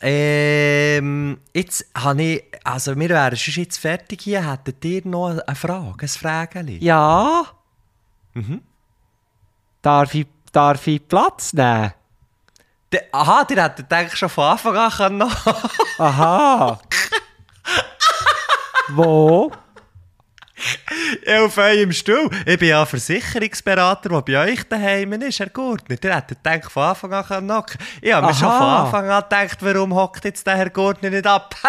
Ähm, jetzt habe ich, also wir wären schon jetzt fertig hier. Hättet ihr noch eine Frage, ein Frageli? Ja? Darf, ich, darf ich Platz nehmen? De, aha, ihr hättet eigentlich schon von Anfang an können. Aha! Wo? Ja, auf eurem Stuhl. Ich bin ja Versicherungsberater, der bei euch daheim ist, Herr Gurtner. Ihr hättet eigentlich von Anfang an können hocken. Ich habe mir schon von Anfang an gedacht, warum hockt jetzt der Herr Gurtner nicht ab?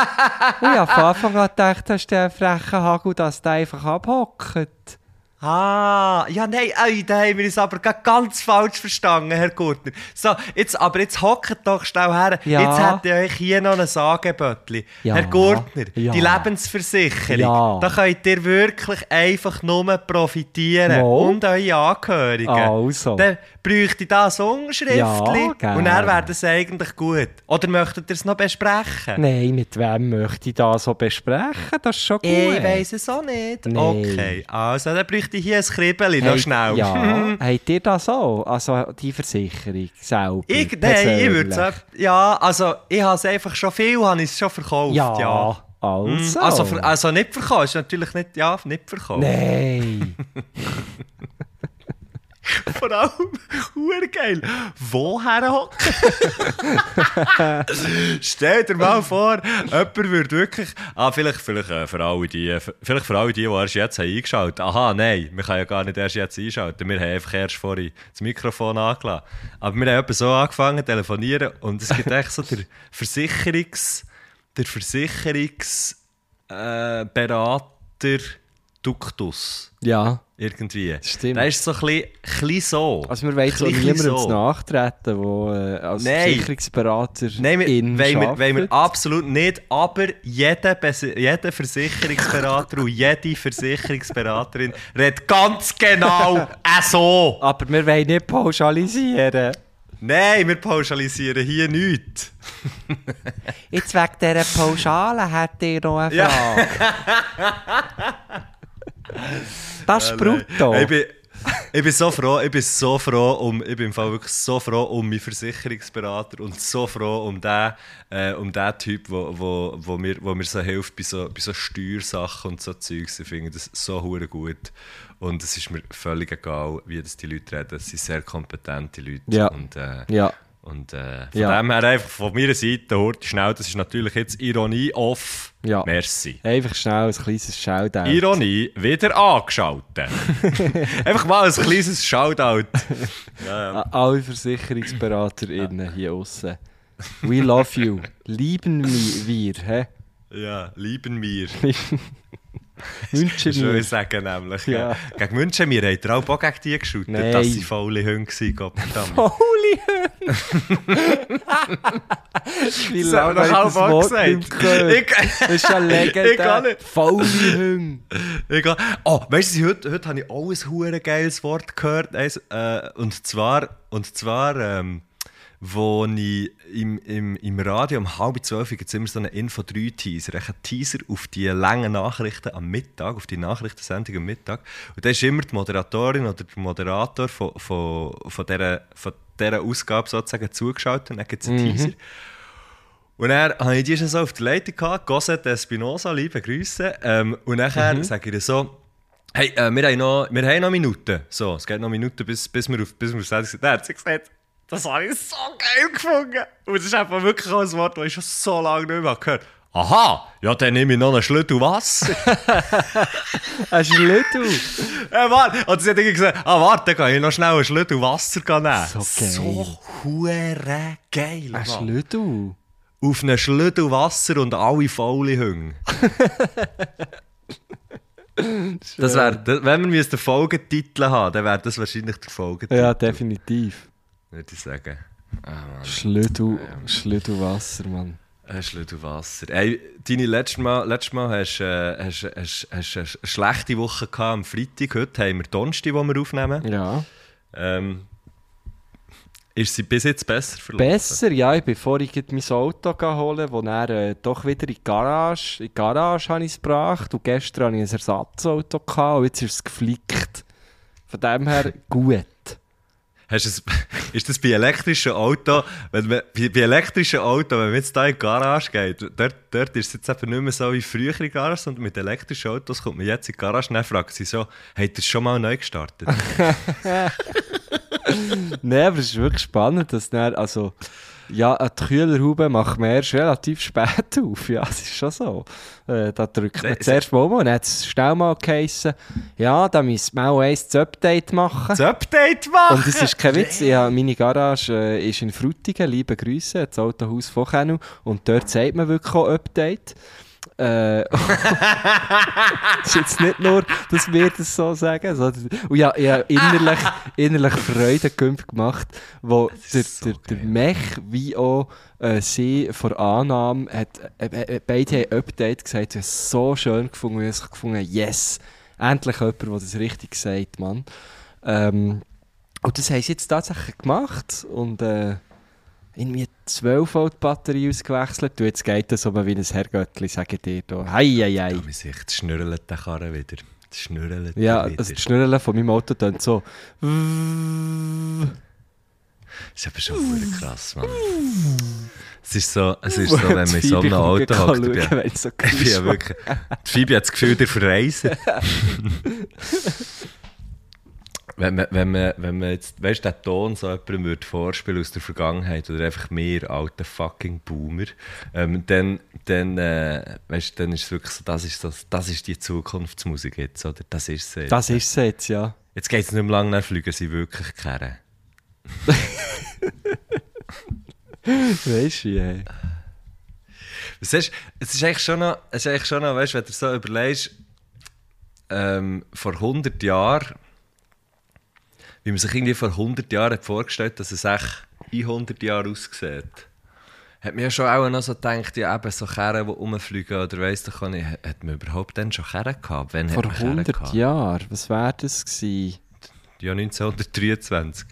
Ich habe von Anfang an gedacht, das ist der freche Hagel, dass der einfach abhockt. Ah, ja, nein, ey, da haben wir uns aber ganz falsch verstanden, Herr Gurtner. So, jetzt, aber jetzt hockt doch schnell her. Ja. Jetzt hätte ich euch hier noch ein Angebötli. Ja. Herr Gurtner, Ja. die Lebensversicherung, da könnt ihr wirklich einfach nur profitieren. Wo? Und eure Angehörigen. Also. Dann bräuchte ich da ein Unterschriftli. Ja, und dann wäre das eigentlich gut. Oder möchtet ihr es noch besprechen? Nein, mit wem möchte ich das so besprechen? Das ist schon gut. Ich weiss es auch nicht. Nein. Okay, also dann bräuchte ich hier ein Kribbeli, noch schnell. Ja, habt ihr das auch? Also die Versicherung selber? Ich, nein, ich würde sagen, ja, also ich habe es einfach schon viel, habe ich es schon verkauft, ja. Ja, also. Also, ver- also nicht verkauft, ist natürlich nicht, ja, nicht verkauft. Nein. Vor allem, hure geil, woher hocken? Stell dir mal vor, jemand würde wirklich, ah, vielleicht, vielleicht, äh, für alle die, vielleicht für alle die, die erst jetzt haben eingeschaltet Aha, nein, wir können ja gar nicht erst jetzt einschalten, wir haben einfach erst vorhin das Mikrofon angelassen. Aber wir haben etwa so angefangen zu telefonieren und es gibt echt so der Versicherungs, der Versicherungs, äh, Berater Duktus. Ja. Irgendwie. Stimmt. Das ist so ein bisschen, bisschen so. Also wir wollen so niemandem so. nachtreten, der äh, als Nein. Versicherungsberater Nein, wir, in wollen, wir, wollen wir absolut nicht, aber jeder, jeder Versicherungsberater und jede Versicherungsberaterin redet ganz genau äh so. Aber wir wollen nicht pauschalisieren. Nein, wir pauschalisieren hier nichts. Jetzt wegen dieser Pauschale hat ihr noch eine Ja. Das ist brutto. Ich bin, ich bin so froh, ich bin so froh um, ich bin im Fall wirklich so froh um meinen Versicherungsberater und so froh um den, äh, um den Typ, wo, wo, wo, mir, wo mir so hilft bei so, bei so Steuersachen und so Zeugs. Ich finde das so hure gut. Und es ist mir völlig egal, wie das die Leute reden. Es sind sehr kompetente Leute. Ja. Und, äh, Ja. Und äh, von Ja. dem her einfach von meiner Seite, hört schnell, das ist natürlich jetzt Ironie off. Ja. Merci. Einfach schnell ein kleines Shoutout. Ironie wieder angeschaltet. Einfach mal ein kleines Shoutout. Ja, ja. An alle VersicherungsberaterInnen hier außen. We love you. Lieben wir, hä? ja, lieben wir. Das will wir. ich sagen, nämlich. Ja. Gegen München, wir haben auch auch gegen die geschaut, Nein. dass sie faule Hunde waren. Gottverdammt. Holy Wie Das lange ich das Wort gesagt. nicht gehört? Das ist ja legendär. Faule Hunde. Egal. Oh, weißt du, heute, heute habe ich auch ein geiles Wort gehört. Äh, und zwar, und zwar ähm, wo ich im, im, im Radio um halb zwölf gibt es immer so einen Info-3-Teaser. Ein Teaser auf die langen Nachrichten am Mittag, auf die Nachrichtensendung am Mittag. Und da ist immer die Moderatorin oder der Moderator von, von, von, dieser, von dieser Ausgabe sozusagen zugeschaltet und dann gibt es einen Teaser. Und dann habe ich die schon so auf der Leitung gehabt, Cosette Espinosa, liebe Grüße. Ähm, und nachher sage ich ihr so, hey, äh, wir, haben noch, wir haben noch Minuten. So, es geht noch Minuten, bis, bis wir auf, bis wir auf Sendung sind. Dann hat sie gesagt, das habe ich so geil gefunden. Und es ist einfach wirklich ein Wort, das ich schon so lange nicht mehr gehört habe. Aha, ja, dann nehme ich noch einen Schlüssel Wasser. Ein Schlüssel. äh, warte. Und sie hat irgendwie gesagt, ah, warte, dann kann ich noch schnell einen Schlüssel Wasser nehmen. So geil. So hure geil, Ein. Schlüssel. Auf einen Schlüssel Wasser und alle faule Hunde. das wär, das, wenn wir müssten Folgetitel haben, dann wäre das wahrscheinlich der Folgetitel. Ja, definitiv. Würde ich sagen. Ah. Schlüssel, Schlüsselwasser, Mann. Ein Schlüssel Wasser. Ey, deine letztes Mal, letztes Mal hast du äh, hast, hast, hast, hast eine schlechte Woche gehabt am Freitag. Heute haben wir Donnerstag, wo wir aufnehmen. Ja. Ähm, ist sie bis jetzt besser verlaufen? Besser, ja. Ich bin vorhin mein Auto holen, wo dann äh, doch wieder in die Garage, in die Garage habe ich es gebracht. Und gestern hatte ich ein Ersatzauto gehabt, und jetzt ist es geflickt. Von dem her gut. Hast es, ist das bei elektrischen Auto, wenn man, bei, bei elektrischen Auto, wenn man jetzt da in die Garage geht, dort, dort ist es jetzt eben nicht mehr so wie früher in Garage, sondern mit elektrischen Autos kommt man jetzt in die Garage und fragt sie so, habt ihr schon mal neu gestartet? Nein, aber es ist wirklich spannend, dass dann, also, ja, eine Kühlerhaube macht man erst relativ spät auf. Ja, es ist schon so. Äh, da drückt man Nee, zuerst mal um und dann hat es schnell mal geheissen, ja, da müssen wir auch eins das Update machen. das Update machen! Und es ist kein Witz, ja, meine Garage äh, ist in Frutigen, liebe Grüße, das Autohaus von Kenu. Und dort sagt man wirklich auch Update. Es ist jetzt nicht nur, dass wir das so sagen, sondern und ja, ich habe innerlich, innerlich Freudengümp gemacht, wo der, so der, der. Mech wie auch äh, sie vor Annahme hat, äh, beide haben Update gesagt, es so schön. Gefunden, ich habe gefunden, yes, endlich jemand, der das richtig sagt, Mann. Ähm, und das haben sie jetzt tatsächlich gemacht und äh, irgendwie 12 Volt Batterie ausgewechselt. Und jetzt geht das aber wie ein Herrgöttli, sage ich dir da. Hei, hei, hei. Man sieht, das schnürrelt der Karren wieder. Das schnürrelt Ja, wieder. also das Schnürren von meinem Auto tönt so. Das ist aber schon krass, Mann. Es ist so, es ist so wenn man in so einem Auto hockt. ich bin- Ich bin ja wirklich. Die Phoebe hat das Gefühl, der verreisen. wenn, man, wenn, man, wenn man jetzt, weißt du, den Ton so jemandem würde vorspielen aus der Vergangenheit oder einfach mir, alter fucking Boomer, ähm, dann, dann, äh, weißt, dann ist es wirklich so, das ist, so, das ist die Zukunftsmusik jetzt, oder? Das ist sie. Das ist es jetzt, ja. Jetzt geht es nicht mehr lange, dann fliegen sie wirklich kehren. Weißt du, ja. Es ist, es ist eigentlich schon noch, es ist eigentlich schon noch weißt, wenn du so überlegst, ähm, vor 100 Jahren, wie man sich irgendwie vor 100 Jahren hat vorgestellt dass es echt in 100 Jahren aussieht. Hat man ja schon auch noch so gedacht, ja eben so Kerren, die rumfliegen oder weiss doch nicht, hat man überhaupt dann schon Kerren gehabt? Wann Vor hat man Kerren 100 gehabt? Jahren, was wäre das gewesen? Ja, 1923.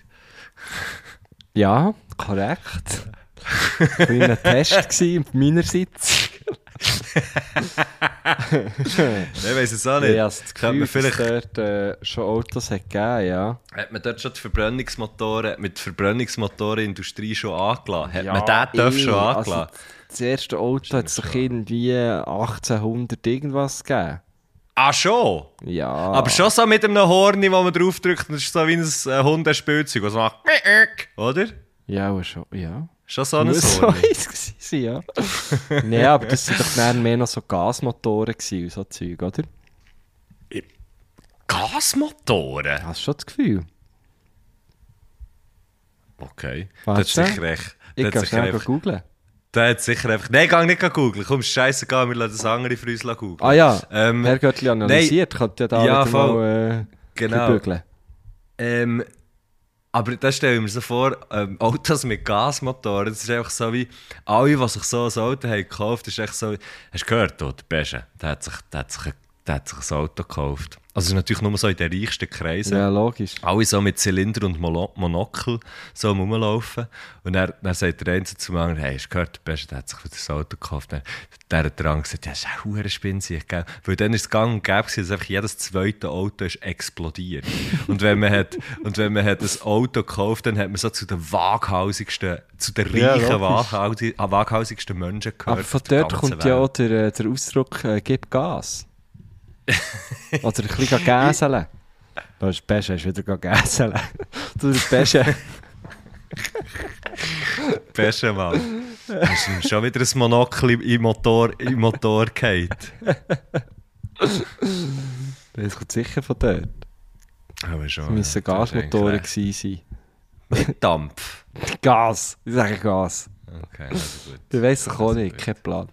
Ja, korrekt. Kleiner Test gewesen, meinerseits. Ich weiss es auch nicht. Ich habe das man Gefühl, dass vielleicht- dort äh, schon Autos hat gegeben, ja. Hat man dort schon die Verbrennungsmotoren, mit Verbrennungsmotorenindustrie schon angelassen? Hat ja, man den Dörf eh, schon also, angelassen? das erste Auto hat es doch irgendwie 1800 irgendwas gegeben. ah, schon? Ja. Aber schon so mit einem Horn, wo man draufdrückt, das ist so wie ein äh, Hundespielzeug, das macht oder? Ja, schon, ja. Schon so ein Muss so ja. Nein, aber das sind doch dann mehr noch so Gasmotoren und so Zeug, oder? Gasmotoren? Hast du schon das Gefühl? Okay. Warte. Das ist sicher echt. Ich kann schnell einfach... googeln. Der hat sicher einfach... Nein, geh nicht googeln. Komm, scheißegal, wir lassen das andere für uns googeln. Ah ja, Ähm, Herr Göttli analysiert, könnte ja da Ja, mal äh, Genau. Ähm, aber das stelle ich mir so vor, ähm, Autos mit Gasmotoren, das ist einfach so wie, alle, die sich so ein Auto haben gekauft, ist echt so, hast du gehört, oh, der Besche, der hat sich, der hat sich, der hat sich ein Auto gekauft. Also natürlich nur so in den reichsten Kreisen. Ja, logisch. Alle so mit Zylinder und Mono Monokel so rumlaufen. Und dann, dann sagt der eine zum anderen, hey, hast du gehört, der Beste, hat sich für das Auto gekauft. Dann, der hat andere gesagt, ja, das ist ein hoher Spinnsieg, gell? Weil dann ist es gang und gäbe dass einfach jedes zweite Auto ist explodiert. und wenn man hat, und wenn man hat ein Auto gekauft, dann hat man so zu den waghausigsten, zu den Ja, reichen, ah, waghausigsten Menschen gehört. Aber von dort kommt ja auch Welt. der, äh, der Ausdruck äh, «Gib Gas». Oder ein bisschen gäseln. Da ist Pesche, hast wieder gäseln. Du, der Pesche. Beste Mann. Hast du schon wieder ein Monokel im Motor, im Motor gehabt? Das kommt sicher von dort. Aber schon. Es müssen ja, ist Gasmotoren gewesen Mit Dampf. sein. Gas! Ich sage Gas. Okay, also gut. Ich weiss doch auch nicht, kein Plan.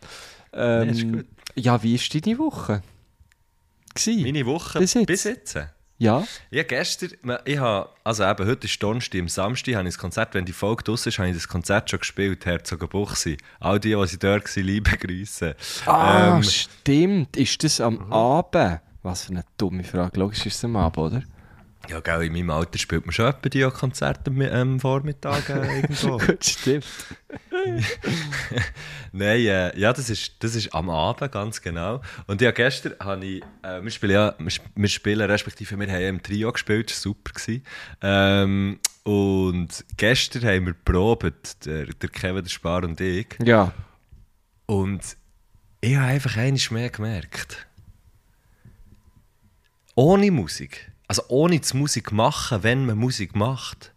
Ähm, Nee, ist. Ja, wie war deine Woche? Gewesen? Meine Woche Bis bis jetzt? jetzt. Ja. Ja, gestern, ich habe, also eben, heute ist Donnerstag, am Samstag habe ich das Konzert, wenn die Folge draus ist, habe ich das Konzert schon gespielt, Herzogenbuchsee. All die, die dort waren, liebe Grüße. Ah, Ähm, stimmt. Ist das am Abend? Was für eine dumme Frage. Logisch ist es am Abend, oder? Ja, gell, in meinem Alter spielt man schon etwa die Konzerte am ähm, Vormittag äh, irgendwo. Gut, stimmt. Nein, äh, ja, das ist, das ist am Abend, ganz genau. Und ja, gestern habe ich, äh, wir spielen ja, wir, sp- wir spielen, respektive wir haben im Trio gespielt, das war super. Gewesen. Ähm, und gestern haben wir probiert, der, der Kevin, der Spar und ich. Ja. Und ich habe einfach eines mehr gemerkt. Ohne Musik, also ohne das Musik machen, wenn man Musik macht,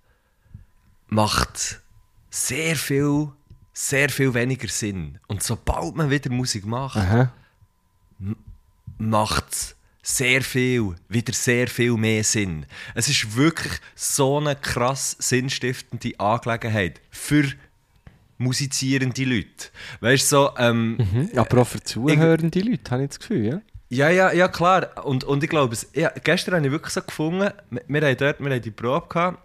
macht sehr viel, sehr viel weniger Sinn. Und sobald man wieder Musik macht, macht es sehr viel, wieder sehr viel mehr Sinn. Es ist wirklich so eine krass sinnstiftende Angelegenheit für musizierende Leute. Weißt du, so, ähm, Aber auch für zuhörende Leute, habe ich das Gefühl, ja? Ja, ja, ja, klar. Und, und ich glaube, es- ja, gestern habe ich wirklich so gefunden, wir, wir haben dort wir haben die Probe gehabt.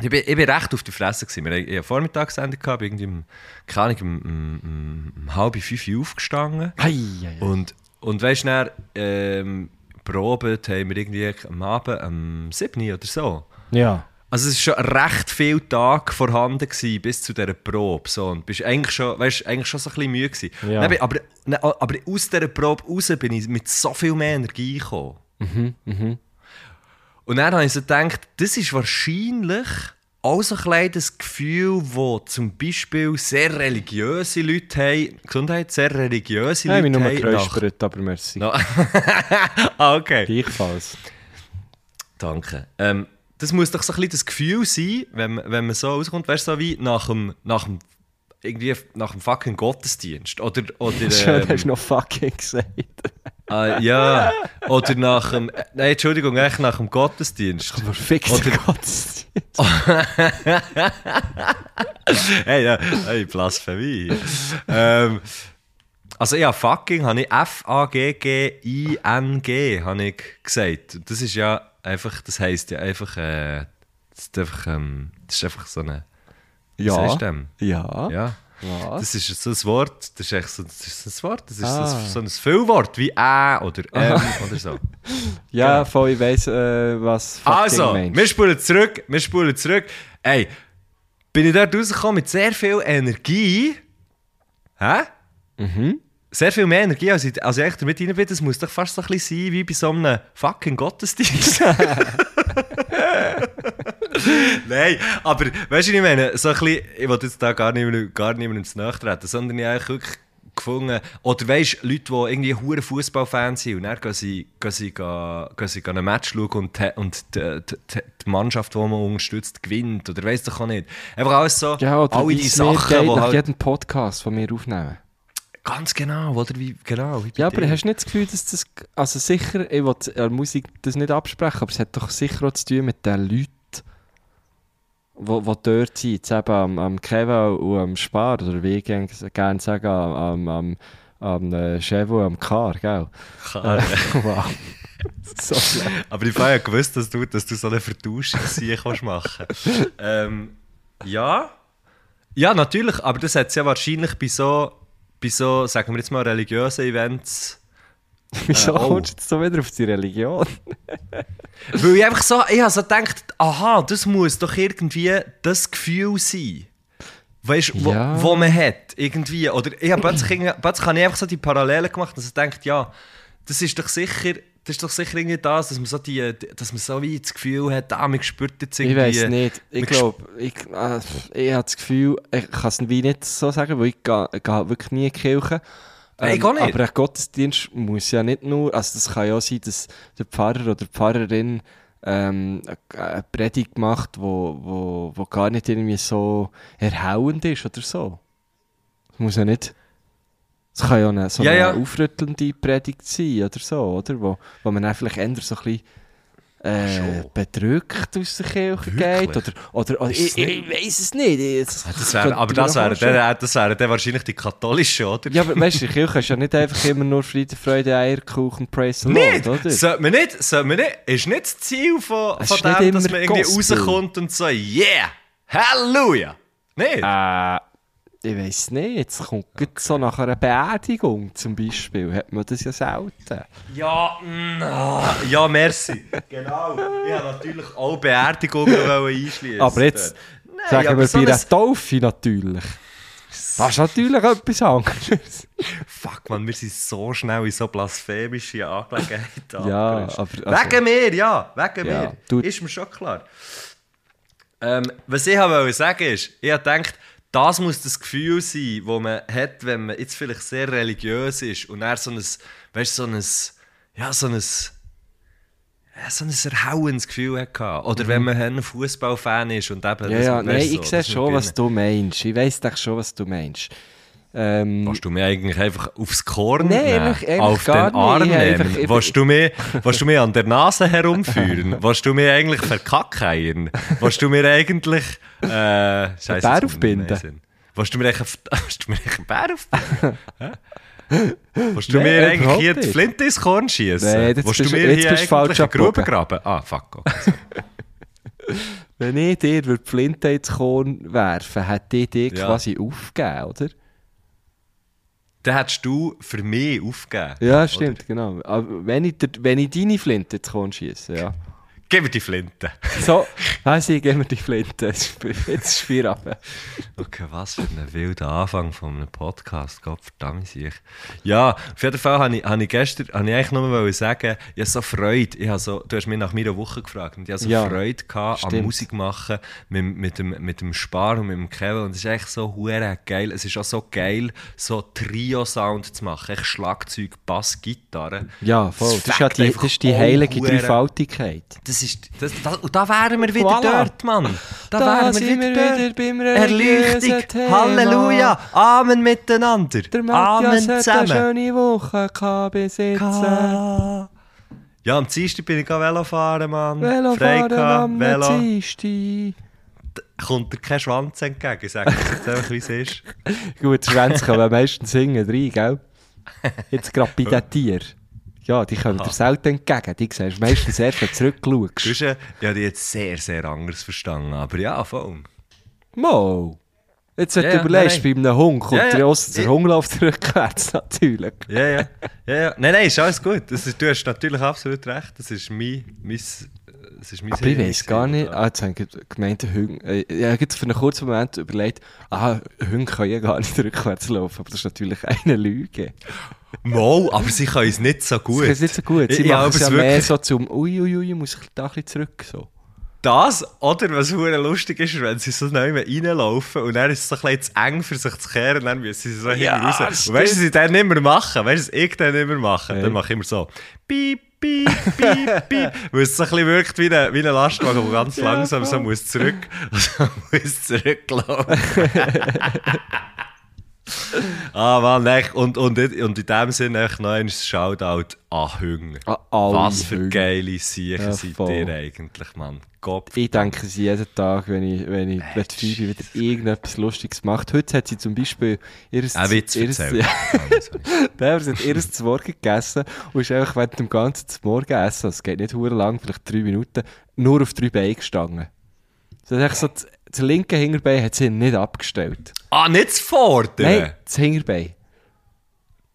Ich bin, ich bin recht auf der Fresse. Gewesen. Wir haben eine Vormittagssendung gehabt, bin irgendwie um, keine Ahnung, um, um, um, halb fünf Uhr aufgestanden. Hei, hei, hei. Und, und weißt du, ähm, probiert haben wir irgendwie am Abend um 7 Uhr oder so. Ja. Also es war schon recht viel Tag vorhanden gewesen, bis zu dieser Probe. So. Und bist eigentlich schon, weißt, eigentlich schon so ein bisschen müde gewesen. Ja. Dann aber, dann- aber aus dieser Probe raus bin ich mit so viel mehr Energie gekommen. Und dann habe ich so gedacht, das ist wahrscheinlich auch so ein das Gefühl, das zum Beispiel sehr religiöse Leute haben. Gesundheit, sehr religiöse Ich habe Leute mich nur haben. geräuspert, aber merci. No. ah, okay. Gleichfalls. Danke. Ähm, das muss doch so ein bisschen das Gefühl sein, wenn, man- wenn man so rauskommt, weißt du, so wie nach dem, nach dem, irgendwie nach dem fucking Gottesdienst. Oder, oder Schön, ähm, hast du noch fucking gesagt. äh, ja, oder nach dem, äh, nein, Entschuldigung, eigentlich nach dem Gottesdienst. Fix Oder- Gottesdienst. hey, ja, hey, Blasphemie. ähm, also ja, fucking habe ich F-A-G-G-I-N-G habe ich gesagt. Und Das ist ja einfach, das heisst ja einfach, äh, das ist einfach, ähm, das ist einfach so eine, Ja. du dem? Ja. Ja. Was? Das ist so ein Wort, das ist echt so, das ist ein Wort, das ist Ah. so, ein, so ein Füllwort wie Ä oder M oder so. Ja, voll, ich weiss, äh, was Also, meinst. wir spulen zurück, wir spulen zurück. Ey, bin ich dort rausgekommen mit sehr viel Energie. Hä? Mhm. Sehr viel mehr Energie, als ich, als ich damit rein bin. Das muss doch fast so ein bisschen sein wie bei so einem fucking Gottesdienst. Nein, aber weißt du, was ich meine? So ein bisschen, ich wollte jetzt da gar niemandem gar niemandem zu nahe treten, sondern ich habe eigentlich wirklich gefunden, oder weißt du, Leute, die irgendwie hure Fußballfans sind und dann gehen sie, gehen sie, gehen, gehen sie ein Match schauen und, die- und die, die, die Mannschaft, die man unterstützt, gewinnt, oder weiss doch auch nicht. Einfach alles so, ja, alle wie die mir Sachen, die halt, jedem Podcast, den wir aufnehmen. Ganz genau, oder wie, genau. Wie Ja, aber dir. hast du nicht das Gefühl, dass das... Also sicher, ich will der Musik das nicht absprechen, aber es hat doch sicher auch zu tun mit den Leuten, die, die dort sind. Jetzt eben am, am Kevin und am Spar, oder wie ich gerne sagen, am, am, am, am äh, Chevo und am Car, gell? Klar. wow. so. Aber ich habe ja gewusst, dass du, dass du so eine Vertauschung kannst machen ähm, Ja. Ja, natürlich, aber das hat es ja wahrscheinlich bei so, bei so, sagen wir jetzt mal, religiösen Events. Wieso Äh, oh. kommst du jetzt so wieder auf die Religion? Weil ich einfach so, ich habe so gedacht, aha, das muss doch irgendwie das Gefühl sein. Weißt du, wo, Ja. wo man hat, irgendwie. Oder ich habe plötzlich, plötzlich habe ich einfach so die Parallelen gemacht, dass ich denkt, ja, das ist doch sicher. Das ist doch sicher irgendwie das, dass man so, die, dass man so wie das Gefühl hat, ah, man spürt jetzt Ich irgendwie... weiß nicht. Ich glaube, ich, äh, ich habe das Gefühl, ich kann es wie nicht so sagen, weil ich gehe, ich gehe wirklich nie in die Kirche. Ähm, Nein, ich nicht. Aber ein Gottesdienst muss ja nicht nur, also das kann ja auch sein, dass der Pfarrer oder die Pfarrerin ähm, eine Predigt macht, wo, wo, wo gar nicht irgendwie so erhauend ist oder so. Das muss ja nicht... Es kann ja eine, so Ja, eine ja. aufrüttelnde Predigt sein oder so, oder? Wo, wo man dann vielleicht eher so ein bisschen äh, bedrückt aus der Kirche geht. Oder, oder, oder ich, ich weiß es nicht. Jetzt, Das wär, könnte aber ich mir das wären dann, das wären dann wahrscheinlich die katholischen, oder? Ja, aber weißt du, die Kirche ist ja nicht einfach immer nur Friede, Freude, Eierkuchen, Praise the Lord, oder? Sollte man nicht, sollte man nicht, ist nicht das Ziel von, Es von dem, dass man irgendwie Gospel. rauskommt und so, yeah, Halleluja! Nicht? Äh, ich weiß nicht, jetzt kommt okay. so nach einer Beerdigung zum Beispiel, hat man das ja selten. Ja, mm, ah, ja, merci. Genau. Ich wollte natürlich auch Beerdigungen einschließen. Aber jetzt Nein, sagen aber wir so bei einer ein- Taufe natürlich. Das ist natürlich etwas anderes. Fuck, man, wir sind so schnell in so blasphemische Angelegenheiten Ja, aber- also- wegen mir, ja, wegen Ja, mir. Ist mir schon klar. Ähm, was ich wollte sagen ist, ich habe gedacht, das muss das Gefühl sein, das man hat, wenn man jetzt vielleicht sehr religiös ist und er so ein, weißt, so ein, ja, so ein, ja, so ein erhauendes Gefühl hatte. Oder wenn man ein Fußballfan ist und eben... Mhm. Ja, das- ja, weißt nein, so, ich sehe schon, was du meinst. Ich weiss doch schon, was du meinst. Ähm, Willst du mich eigentlich einfach aufs Korn Nein, nehmen? eigentlich- eigentlich auf den Arm nicht. Ich nehmen? einfach- Willst du, willst du an der Nase herumführen? willst du mich eigentlich verkackeiern? willst du mir eigentlich... Äh, Scheiße, Bär aufbinden? mir. Willst du mir eigentlich, willst du mir eigentlich einen Bär aufbinden? Willst du Nein, mir eigentlich hier die. Flinte ins Korn schießen? Nein, willst du mir jetzt hier eigentlich eine Grube graben? Ah, fuck. Okay. wenn ich dir würde die Flinte ins Korn werfen, hätte ich dich Ja. quasi aufgegeben, oder? Dann hättest du für mich aufgegeben. Ja, oder? stimmt, genau. Aber wenn ich, wenn ich deine Flinte Korn schiesse, ja. Gib mir die Flinte. So, also ich gebe mir die Flinte. Jetzt ist- vier ab. Okay, was für ein wilder Anfang von einem Podcast. Gott verdammt sich. Ja, auf jeden Fall habe ich, habe ich gestern habe ich eigentlich nur wollen sagen, ich habe so Freude. Ich habe so, du hast mich nach meiner Woche gefragt und ich habe so Ja, Freude gehabt, an stimmt. Musik machen mit, mit, dem, mit dem Spar und mit dem Kevin. Und es ist echt so hure geil. Es ist auch so geil, so Trio-Sound zu machen. Echt Schlagzeug, Bass, Gitarre. Ja, voll. Das ist, ja die, das ist die heilige Dreifaltigkeit. Das ist, das, das, und da wären wir wieder Voilà. dort, Mann. Da, wären wir wieder, dort. beim Erleuchtung, Thema. Halleluja, Amen miteinander, Der Matthias Amen hat eine zusammen. schöne Woche gehabt bis jetzt. Ka- Ja, am Dienstag bin ich gegangen Velo fahren, Mann. Velofahren gehabt, am Velo. Dienstag. Kommt dir kein Schwanz entgegen, ich sage jetzt einfach, wie es ist. Gut, Schwänze kommen meistens singen rein, gell? Jetzt gerade bei den Tieren. Ja, die kommen dir selten entgegen. Die siehst meistens erst, wenn du zurückschaust. ja, ich habe dich jetzt sehr, sehr anders verstanden, aber ja, voll. Mo! Jetzt, wenn Ja, du ja, überlegst, nein, bei einem Hund kommt Ja, ja. der Osten der Hund läuft rückwärts, natürlich. Ja, ja, ja, ja. Nein, nein, ist alles gut. Das ist, du hast natürlich absolut recht. Das ist mein, mein, das ist mein Aber ich weiß gar nicht, ah, jetzt habe ich gemeint, Hunde, äh, ich habe für einen kurzen Moment überlegt, ah, Hunde können ja gar nicht rückwärts laufen, aber das ist natürlich eine Lüge. Mal, aber sie können es nicht so gut. Das ist nicht so gut. Sie Ich- machen es ja es mehr so zum Uiuiui, ich muss ich da ein bisschen zurück. So. Das, oder was hure lustig ist, wenn sie so neu reinlaufen und dann ist es so ein bisschen zu eng für sich zu kehren dann müssen sie so Ja, hinten raus. das Und weißt du, was sie dann nicht mehr machen? Weißt du, was ich dann nicht mehr mache? Ja. Dann mache ich immer so, piep, piep, piep, piep. Weil es so ein bisschen wirkt wie ein, wie ein Lastwagen, der ganz langsam so muss zurück, so muss zurücklaufen. ah, Mann, echt. Und, und, und in dem Sinne echt noch ein Shoutout an Hünger. Alle Was für Hunde. geile Siechen Ja, seid ihr eigentlich, Mann. Gott Ich denke sie jeden Tag, wenn ich, wenn ich wenn die Phoebe wieder irgendetwas Lustiges macht. Heute hat sie zum Beispiel ihr Ein Witz ihr- erzählt. Nein, sie hat erst zu Morgen gegessen und ist einfach während dem ganzen zu Morgen essen, es geht nicht hure lang, vielleicht drei Minuten, nur auf drei Beinen gestanden. Sie hat echt so das, das linke Hinterbein hat sie nicht abgestellt. ah, nicht zu fordern! Nein, das Hinterbein.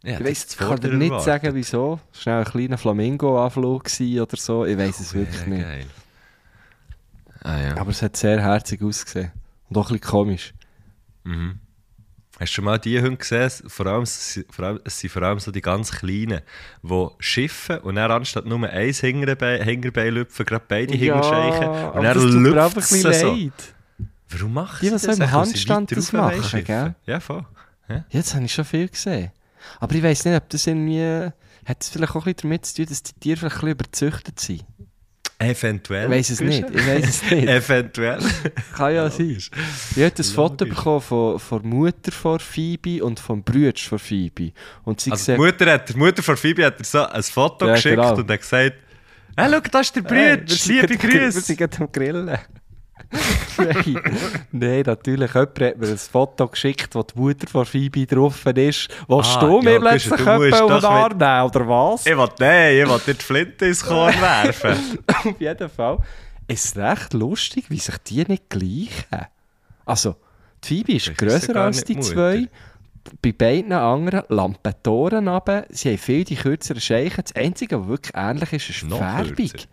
Ja, Ich weiss, ich kann dir nicht sagen, wieso. Schnell ein kleiner Flamingo-Anflug oder so. Ich weiß es wirklich nicht. Geil. Ah, ja. Aber es hat sehr herzig ausgesehen. Und auch ein bisschen komisch. Hast du schon mal die Hunde gesehen? Vor allem, vor allem, es sind vor allem so die ganz Kleinen, die schiffen und dann anstatt nur ein Hinterbein, Hinterbein lüpfen, gerade beide Hinter scheichen. aber Und das dann lüpft es so. leid. Warum macht Die, sie die so das? im Handstand das machen, gell? Ja, voll. Ja. Jetzt habe ich schon viel gesehen. Aber ich weiß nicht, ob das irgendwie... Hat es vielleicht auch ein bisschen damit zu tun, dass die Tiere vielleicht ein bisschen überzüchtet sind? Eventuell. Ich weiß es nicht. Ich weiß es nicht. Eventuell. Kann ja sein. Ich habe ein Foto bekommen von, von der Mutter von Phoebe und vom Brütsch von Phoebe. Und sie Also die sehen... Mutter, hat, die Mutter von Phoebe hat dir so ein Foto Ja, geschickt genau. und hat gesagt, Hey, schau, da ist der Hey, Brütsch. sind Liebe gerade- Wir Grüße. sind gerade am Grillen. Nein, Nein, natürlich. Jemand hat mir ein Foto geschickt, wo die Mutter von Phoebe drauf ist. Willst Ah, du mir ja, plötzlich jemanden doch Arm nehmen, oder was? Ich will, nein, ich will dir die Flinte ins Korn werfen. Auf jeden Fall. Es ist recht lustig, wie sich die nicht gleichen. Also, die Phoebe ist sie grösser als die Mutter. zwei. Bei beiden anderen Lampetoren runter. Sie haben viel die kürzeren Scheichen. Das Einzige, was wirklich ähnlich ist, ist die Noch Färbung. kürzer.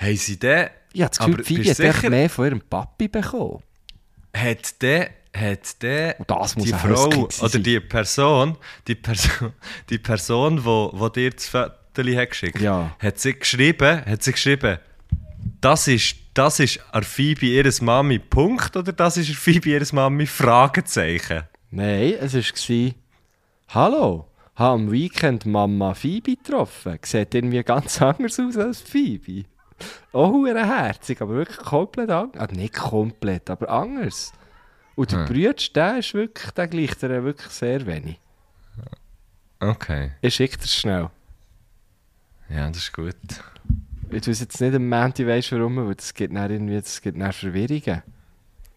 Haben sie den... Ich habe das Gefühl, bist hat sicher- mehr von ihrem Papi bekommen. Hat der... Hat der... Die Frau oder die Person, die Person, die Person, wo, wo dir das Foto hat geschickt, Ja. hat sie geschrieben, hat sie geschrieben, das ist, das ist Phoebe ihres Mami Punkt oder das ist Phoebe ihres Mami Fragezeichen? Nein, es war, Hallo, habe am Weekend Mama Phoebe getroffen. Sieht irgendwie ganz anders aus als Phoebe. Auch herzig, aber wirklich komplett anders. Ah, nicht komplett, aber anders. Und der Hm. Brütsch, der ist wirklich, der gleicht dir wirklich sehr wenig. Okay, Ich schicke dir schnell. ja, das ist gut. Ich weiß jetzt nicht am Montag, weißt warum, weil das gibt dann irgendwie, das gibt dann Verwirrungen.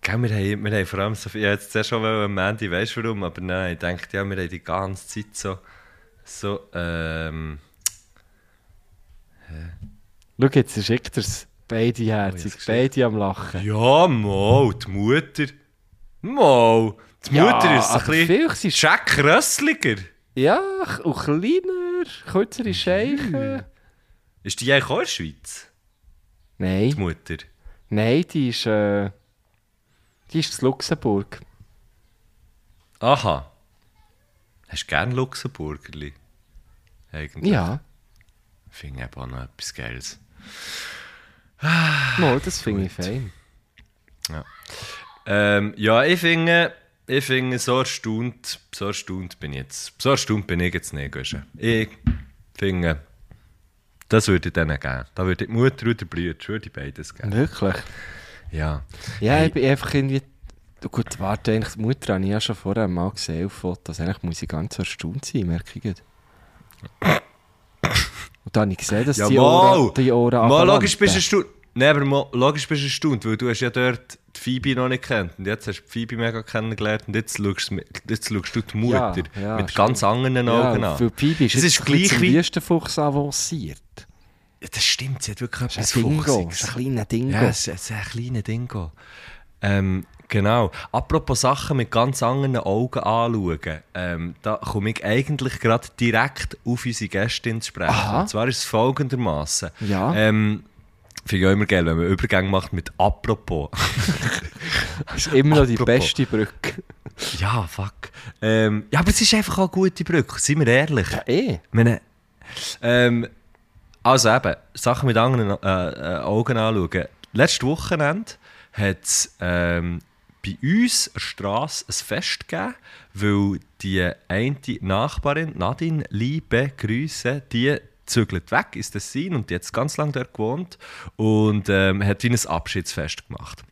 Gell, wir, haben, wir haben vor allem so viel, ich jetzt zuerst schon am Mandy, weißt du warum, aber nein, ich denke, ja, wir haben die ganze Zeit so, so, ähm, Schau jetzt, schicke dir es. Beide herzig, jetzt beide am Lachen. ja, mal, die Mutter, mal, die Mutter ist so ein bisschen ist Jack Rössliger. Ja, und kleiner, kürzere Scheichen. Ist die eigentlich auch in der Schweiz, die Nein, Mutter? nein, die ist, äh, die ist in Luxemburg. Aha. Hast du gerne Luxemburgerli? Eigentlich. Ja, Ich finde eben auch noch etwas Geiles. No, das finde ich fein. Ähm, ja, ich finde, ich finde, so erstaunt, so erstaunt bin ich jetzt, so erstaunt bin ich jetzt nicht. Ich finde, das würde ich denen geben. Da würde ich die Mutter oder der Bruder, würde ich beides geben. Wirklich? Ja. Ja, Hey. ich bin einfach irgendwie... Gut, warte, eigentlich, die Mutter habe ich ja schon vorher mal gesehen auf Fotos. Eigentlich muss ich ganz erstaunt sein, merke ich dann habe ich gesehen, dass die Jawohl! Ohren, die Ohren Mal logisch bist du erstaunt. Nein, aber mal, logisch bist du erstaunt, weil du hast ja dort die Phoebe noch nicht kennt. Und jetzt hast du die Phoebe mega kennengelernt und jetzt schaust, du- jetzt schaust du die Mutter Ja, ja, mit stimmt. ganz anderen Augen Ja, an. für Phoebe ist Es ist gleich zum wie- Wüstenfuchs avanciert. Ja, das stimmt, sie hat wirklich Das etwas Fuchsiges. ist ein kleiner Dingo. Ja, es es ist ein kleiner Dingo. Ähm, genau. Apropos Sachen mit ganz anderen Augen anschauen, ähm, da komme ich eigentlich gerade direkt auf unsere Gästin zu sprechen. Aha. Und zwar ist es folgendermaßen. Ja. Ähm, Finde ich auch immer geil, wenn man Übergänge macht mit «apropos». Das ist immer noch die beste Brücke. ja, fuck. Ähm, ja, aber es ist einfach auch eine gute Brücke, seien wir ehrlich. Ja, eh. Meine, ähm, also eben, Sachen mit anderen äh, äh, Augen anschauen. Letztes Wochenende hat es ähm, bei uns der Strasse ein Fest gegeben, weil die eine Nachbarin, Nadine, liebe Grüße, die zügelt weg ins Tessin und die hat ganz lange dort gewohnt und ähm, hat wie ein Abschiedsfest gemacht.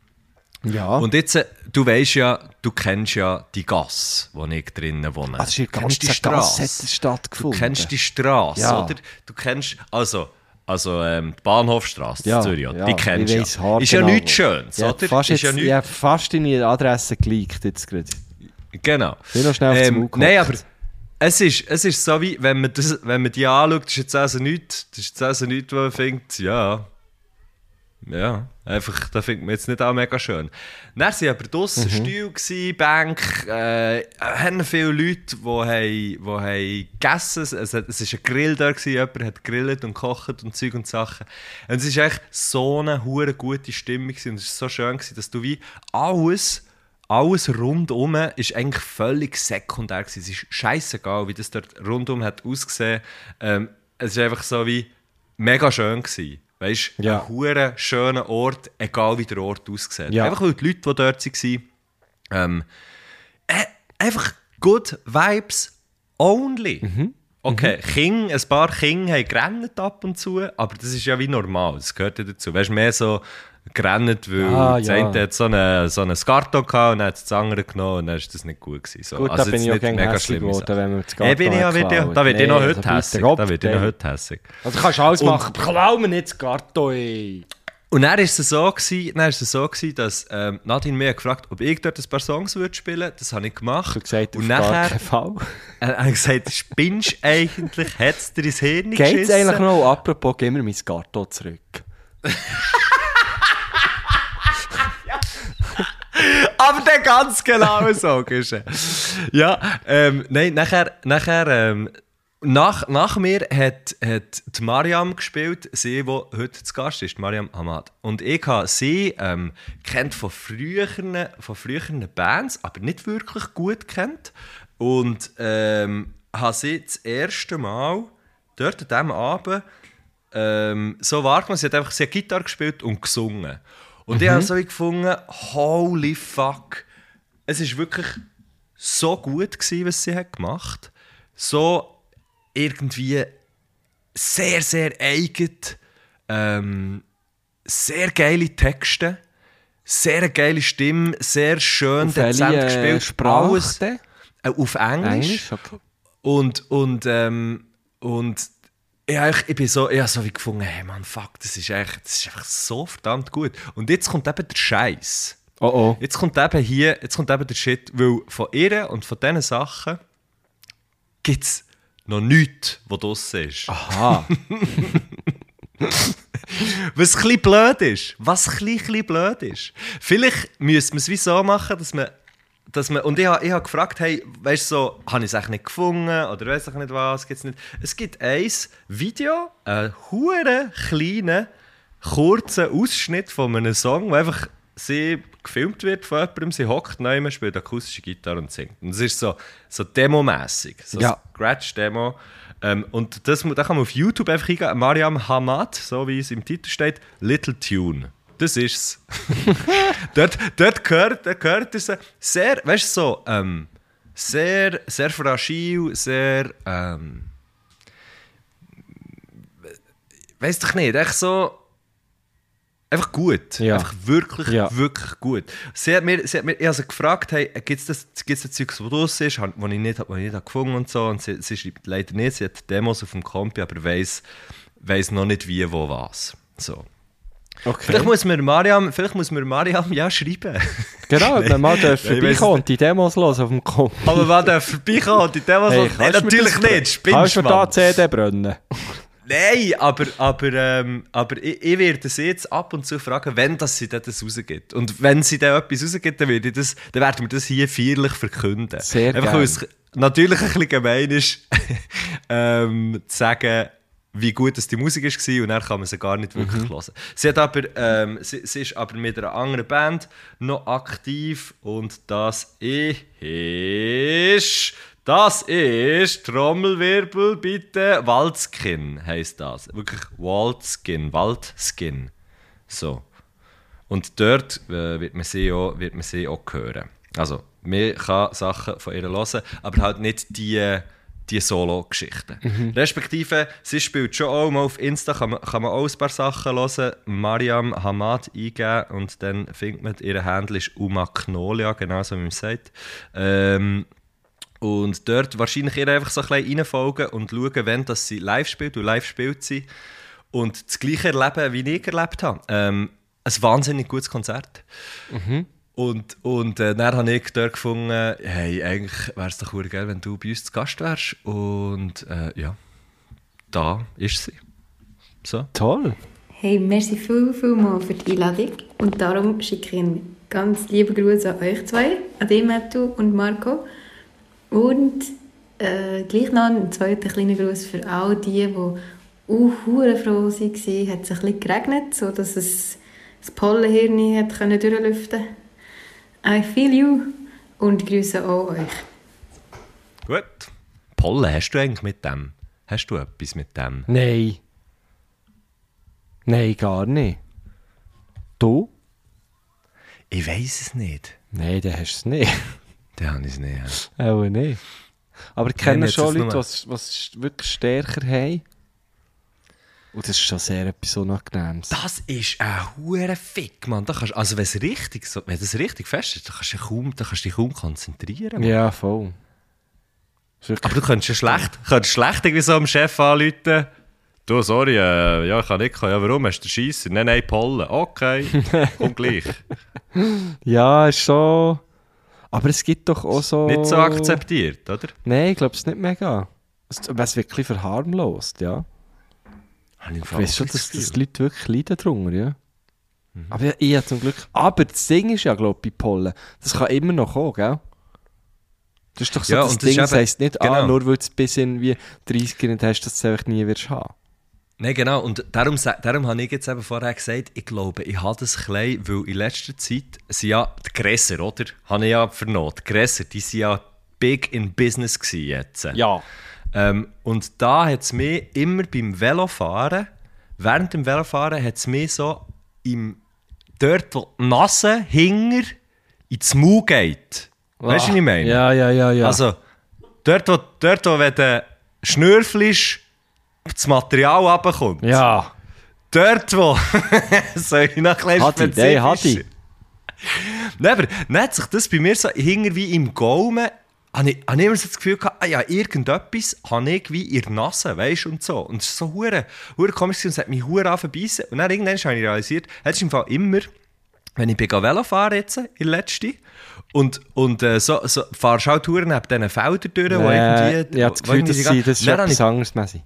Ja. Und jetzt, äh, du weißt ja, du kennst ja die Gasse, wo ich drinnen wohne. also kennst ganzen Gasse hat stattgefunden. Du kennst die Straße, Ja. oder? Du kennst, also, also ähm, die Bahnhofstraße ja, in Zürich, ja, die kennst ich du ja. Ist ja wo. nichts Schönes, Ja, oder? Fast ist jetzt, ja ich nichts, habe fast deine Adresse geleakt jetzt gerade. genau. Bin noch schnell Ähm, nein, aber es ist, es ist so wie, wenn man, das, wenn man die anschaut, das ist jetzt also nichts, das ist jetzt also nichts, wo man denkt, ja, ja, einfach, da findet man jetzt nicht auch mega schön. Dann waren aber draussen Mhm. Stühle, gewesen, Bank, äh, haben viele Leute, die, haben, die haben gegessen es, es war ein Grill da, gewesen, jemand hat gegrillt und gekocht und Zeug und Sachen. Und es war echt so eine hure gute Stimmung gewesen, und es war so schön, gewesen, dass du wie alles alles rundum ist eigentlich völlig sekundär gewesen. Es ist scheißegal, wie das dort rundum hat ausgesehen. Ähm, es ist einfach so wie mega schön gewesen. Weißt du, Ja. ein schöner Ort, egal wie der Ort aussieht. Ja. Einfach weil die Leute, die dort waren, ähm, äh, einfach good vibes only. Mhm. Okay, King, ein paar Kinder haben gerannt ab und zu, aber das ist ja wie normal, das gehört ja dazu. Weißt du, mehr so gerannt, weil Ah, das ja. eine hat so einen so eine Skarto gehabt und dann hat das andere genommen und dann ist das nicht gut gewesen. So. Gut, also da bin ich auch mega hässlich schlimme geworden, wenn man das Ja, bin ich ja, wird ja, da wird ich noch Nee, heute hässig. Da wird ich noch heute hässig. Also kannst du alles Und- machen, klau mir nicht das Garto, ey. Und dann ist es so, gewesen, dann ist es so gewesen, dass ähm, Nadine mich hat gefragt ob ich dort ein paar Songs würde spielen Das habe ich gemacht. Du gesagt, und nachher keinen Fall. habe ich gesagt, spinnst du eigentlich? Hat es dir ins Hirn Geht's geschissen? eigentlich noch? Apropos, gib mir mein Garto zurück. Aber der ganz genau so ist er. Ja, ähm, nein, nachher, nachher ähm, nach, nach mir hat, hat die Mariam gespielt, sie, die heute zu Gast ist, Mariam Hamad. Und ich habe sie ähm, kennt von früheren, von früheren Bands, aber nicht wirklich gut kennt. Und ähm, habe sie das erste Mal dort an diesem Abend ähm, so wahrgenommen. Sie hat einfach sie Gitarre gespielt und gesungen. Und ich habe so gefunden, holy fuck. Es ist wirklich so gut gewesen, was sie hat gemacht. So irgendwie sehr, sehr eigen. Ähm, sehr geile Texte. Sehr geile Stimme. Sehr schön Auf dezent welche, gespielt. Sprache Alles, äh, auf Englisch. Englisch? Okay. Und, und, ähm, und ja, ich, ich bin so, ich habe so wie gefunden, hey Mann, fuck, das ist, echt, das ist einfach so verdammt gut. Und jetzt kommt eben der Scheiß. Oh oh. Jetzt kommt eben hier, jetzt kommt eben der Shit, weil von ihr und von diesen Sachen gibt es noch nichts, was draussen ist. Aha. Was ein bisschen blöd ist. Was ein bisschen blöd ist. Vielleicht müsste man es wie so machen, dass man. Dass man und ich habe ich hab gefragt, hey, weißt du, so, habe ich es nicht gefunden oder weiß ich nicht was, gibt's nicht. Es gibt ein Video, einen huren kleinen, kurzen Ausschnitt von einem Song, wo einfach sie gefilmt wird von jemandem, sie hockt neu, spielt akustische Gitarre und singt. Und es ist so, so demomässig, so Ja. Scratch-Demo. Ähm, und das, da kann man auf YouTube einfach eingeben, Mariam Hamad, so wie es im Titel steht, Little Tune. Das ist's. dort, dort gehört, dort gehört es sehr, weißt du, so, ähm, sehr, sehr fragil, sehr, ähm, weiß doch nicht, echt so, einfach gut. Ja. Einfach wirklich, Ja. wirklich gut. Sie hat mir, sie hat mir ich sie gefragt, hey, gibt es das, gibt's das Zeug, das draus ist, das ich nicht, was ich nicht gefunden und so. Und sie, sie schreibt leider nicht, sie hat Demos auf dem Kompi, aber weiss, weiss noch nicht wie, wo, was. So. Okay. Vielleicht muss mir Mariam, vielleicht muss mir Mariam ja schreiben. genau, wenn man mal darf Nein, weiss vorbeikommen und die Demos hören auf dem Komp. Aber wenn der vorbeikommt und die Demos Hey, hey, Nein, mir natürlich nicht, spinnst Kannst du du, da CD brennen? Nein, aber, aber, ähm, aber ich, ich werde sie jetzt ab und zu fragen, wenn das sie das rausgibt. Und wenn sie dann etwas rausgibt, dann, werde ich das, dann werden wir das hier feierlich verkünden. Sehr Einfach, weil es natürlich ein bisschen gemein ist, ähm, zu sagen, wie gut das die Musik war und dann kann man sie gar nicht wirklich hören. Sie, hat aber, ähm, sie, sie ist aber mit einer anderen Band noch aktiv und das ist... Das ist Trommelwirbel bitte Waldskin heißt das. Wirklich Waldskin, Waldskin. So. Und dort äh, wird, man sie auch, wird man sie auch hören. Also, man kann Sachen von ihr hören, aber halt nicht die, die Solo-Geschichten. Respektive, sie spielt schon auch mal auf Insta, kann man, kann man auch ein paar Sachen hören. Mariam Hamad eingeben und dann findet man, ihr Handle ist Umaknolia, genau so wie man sagt. Ähm, und dort wahrscheinlich ihr einfach so ein bisschen reinfolgen und schauen, wenn das sie live spielt. Und live spielt sie. Und das gleiche erleben, wie ich erlebt habe. Ähm, ein wahnsinnig gutes Konzert. Und, und äh, dann habe ich dort gefunden, hey, eigentlich wäre es doch cool, geil, wenn du bei uns zu Gast wärst. Und äh, ja, da ist sie. So. Toll. Hey, merci viel, viel mal für die Einladung. Und darum schicke ich einen ganz lieben Gruß an euch zwei, an dich, Mattu und Marco. Und äh, gleich noch einen zweiten kleinen Gruß für all die, die auch froh waren. Hat es ein bisschen geregnet, sodass es das Pollenhirn hat können durchlüften I feel you. Und grüße auch euch. Gut. Pollen, hast du eigentlich mit dem? Hast du etwas mit dem? Nein. Nein, gar nicht. Du? Ich weiß es nicht. Nein, dann hast du es nicht. Dann habe ich es nicht. ja. Auch nicht. Aber ich kenne Nein, jetzt schon Leute, die es wirklich stärker haben. Und das ist schon sehr etwas Unangenehmes. Das ist ein hure Fick, Mann. Da kannst, also wenn es richtig, wenn das richtig fest ist, dann kannst du dich kaum, dann kannst du dich kaum konzentrieren. Mann. Ja, voll. Aber du könntest ja schlecht, könntest schlecht irgendwie so am Chef anrufen. Du, sorry, äh, ja, ich kann nicht kommen. Ja, warum? Hast du den Scheisser? Nein, nein, Pollen. Okay, komm gleich. Ja, ist so. Aber es gibt doch auch so. Nicht so akzeptiert, oder? Nein, ich glaube es nicht mega. Es wird wirklich verharmlost, ja. Ich weiß schon, dass, das dass die. Leute wirklich leiden drunter, ja. Aber ich, ich habe zum Glück. Aber das Ding ist ja, glaube ich, bei Pollen. Das kann immer noch kommen, gell? Das ist doch so Ja, das das Ding, das heisst nicht, ah, genau. nur weil du es bis irgendwie 30 nicht hast, dass du es einfach nie wirst haben. Nein, genau. Und darum, darum habe ich jetzt eben vorher gesagt, ich glaube, ich habe das klein, weil in letzter Zeit sind ja die Gräser, oder? Habe ich ja vernommen. Die Gräser, die sind ja big in business jetzt. Ja. Ähm, und da hat es mich immer beim Velofahren, während dem Velofahren hat es mich so im, dort, wo die Nase hinger ins Maul geht. Weißt du, was ich meine? Ja, ja, ja, ja. Also, dort, wo, dort, wo wenn du schnürfelst, das Material runterkommt. ja. Dort, wo. Soll ich noch ein bisschen Hadi, nein, Hadi. spezifischer? Nein, aber hat sich das bei mir so hinger wie im Gaumen. Habe ich, habe ich immer so das Gefühl gehabt, ah, ja, irgendetwas habe ich wie in der Nase, weißt und so. Und es ist so hure, hure komisch und es hat mich hure anverbeissen. Und dann irgendwann habe ich realisiert, es ist im Fall immer, wenn ich Velo fahren jetzt, in letzte, und, und äh, so, so fahrst du halt hure neben diesen Feldern durch, wo Äh, irgendwie... ich habe das wo Gefühl, die sie, das ist Dann etwas anderes, Messi.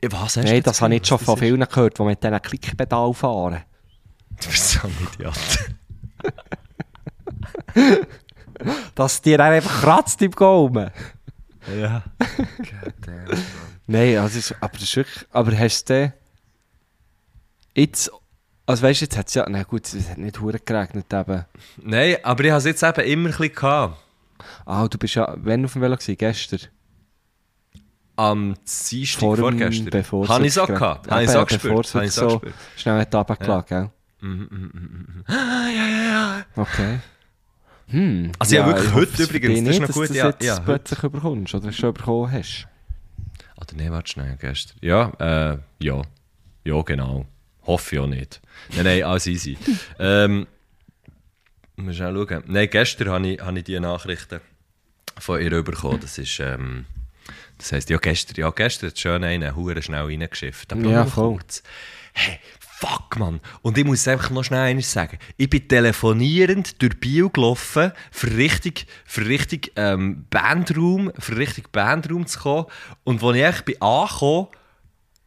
ich, Was hast Nein, jetzt das habe ich jetzt schon von das ist? vielen gehört, die mit diesen Klickpedal fahren. Du bist so ein Idiot. Dass dir dann einfach kratzt im Gaumen. ja. Nein, also, es- aber das ist wirklich. Aber hast du jetzt. Also weißt du, jetzt hat es ja. Na gut, es hat nicht hure geregnet eben. Nein, aber ich habe es jetzt eben immer ein bisschen gehabt. Ah, du bist ja. Wenn auf dem Velo gewesen? Gestern. Am Dienstag Vor vorgestern. bevor es Habe ich so jetzt gehabt. Habe ich so ja, gespürt. es Habe ich so gespürt. schnell hat runtergelassen, gell? Ah, ja, ja, ja. Okay. Hm. Also ja, wirklich ich heute übrigens, das ist noch gut, Dass du ja, ja, heute. plötzlich überkommst oder schon bekommen hast. Oder nein, warte schnell, gestern. Ja, äh, ja. Ja, genau. Hoffe ich auch nicht. Nein, nein, alles easy. ähm, mal schnell schauen. Nein, gestern habe ich, habe ich die Nachrichten von ihr bekommen. Das ist, ähm, das heisst, ja, gestern, ja, gestern hat schön einen hure schnell reingeschifft. Aber Ja, voll. Hey, fuck, Mann. Und ich muss einfach noch schnell eines sagen. Ich bin telefonierend durch Bio gelaufen, für richtig, für richtig ähm, Bandraum, für richtig Bandraum zu kommen. Und als ich echt bin angekommen,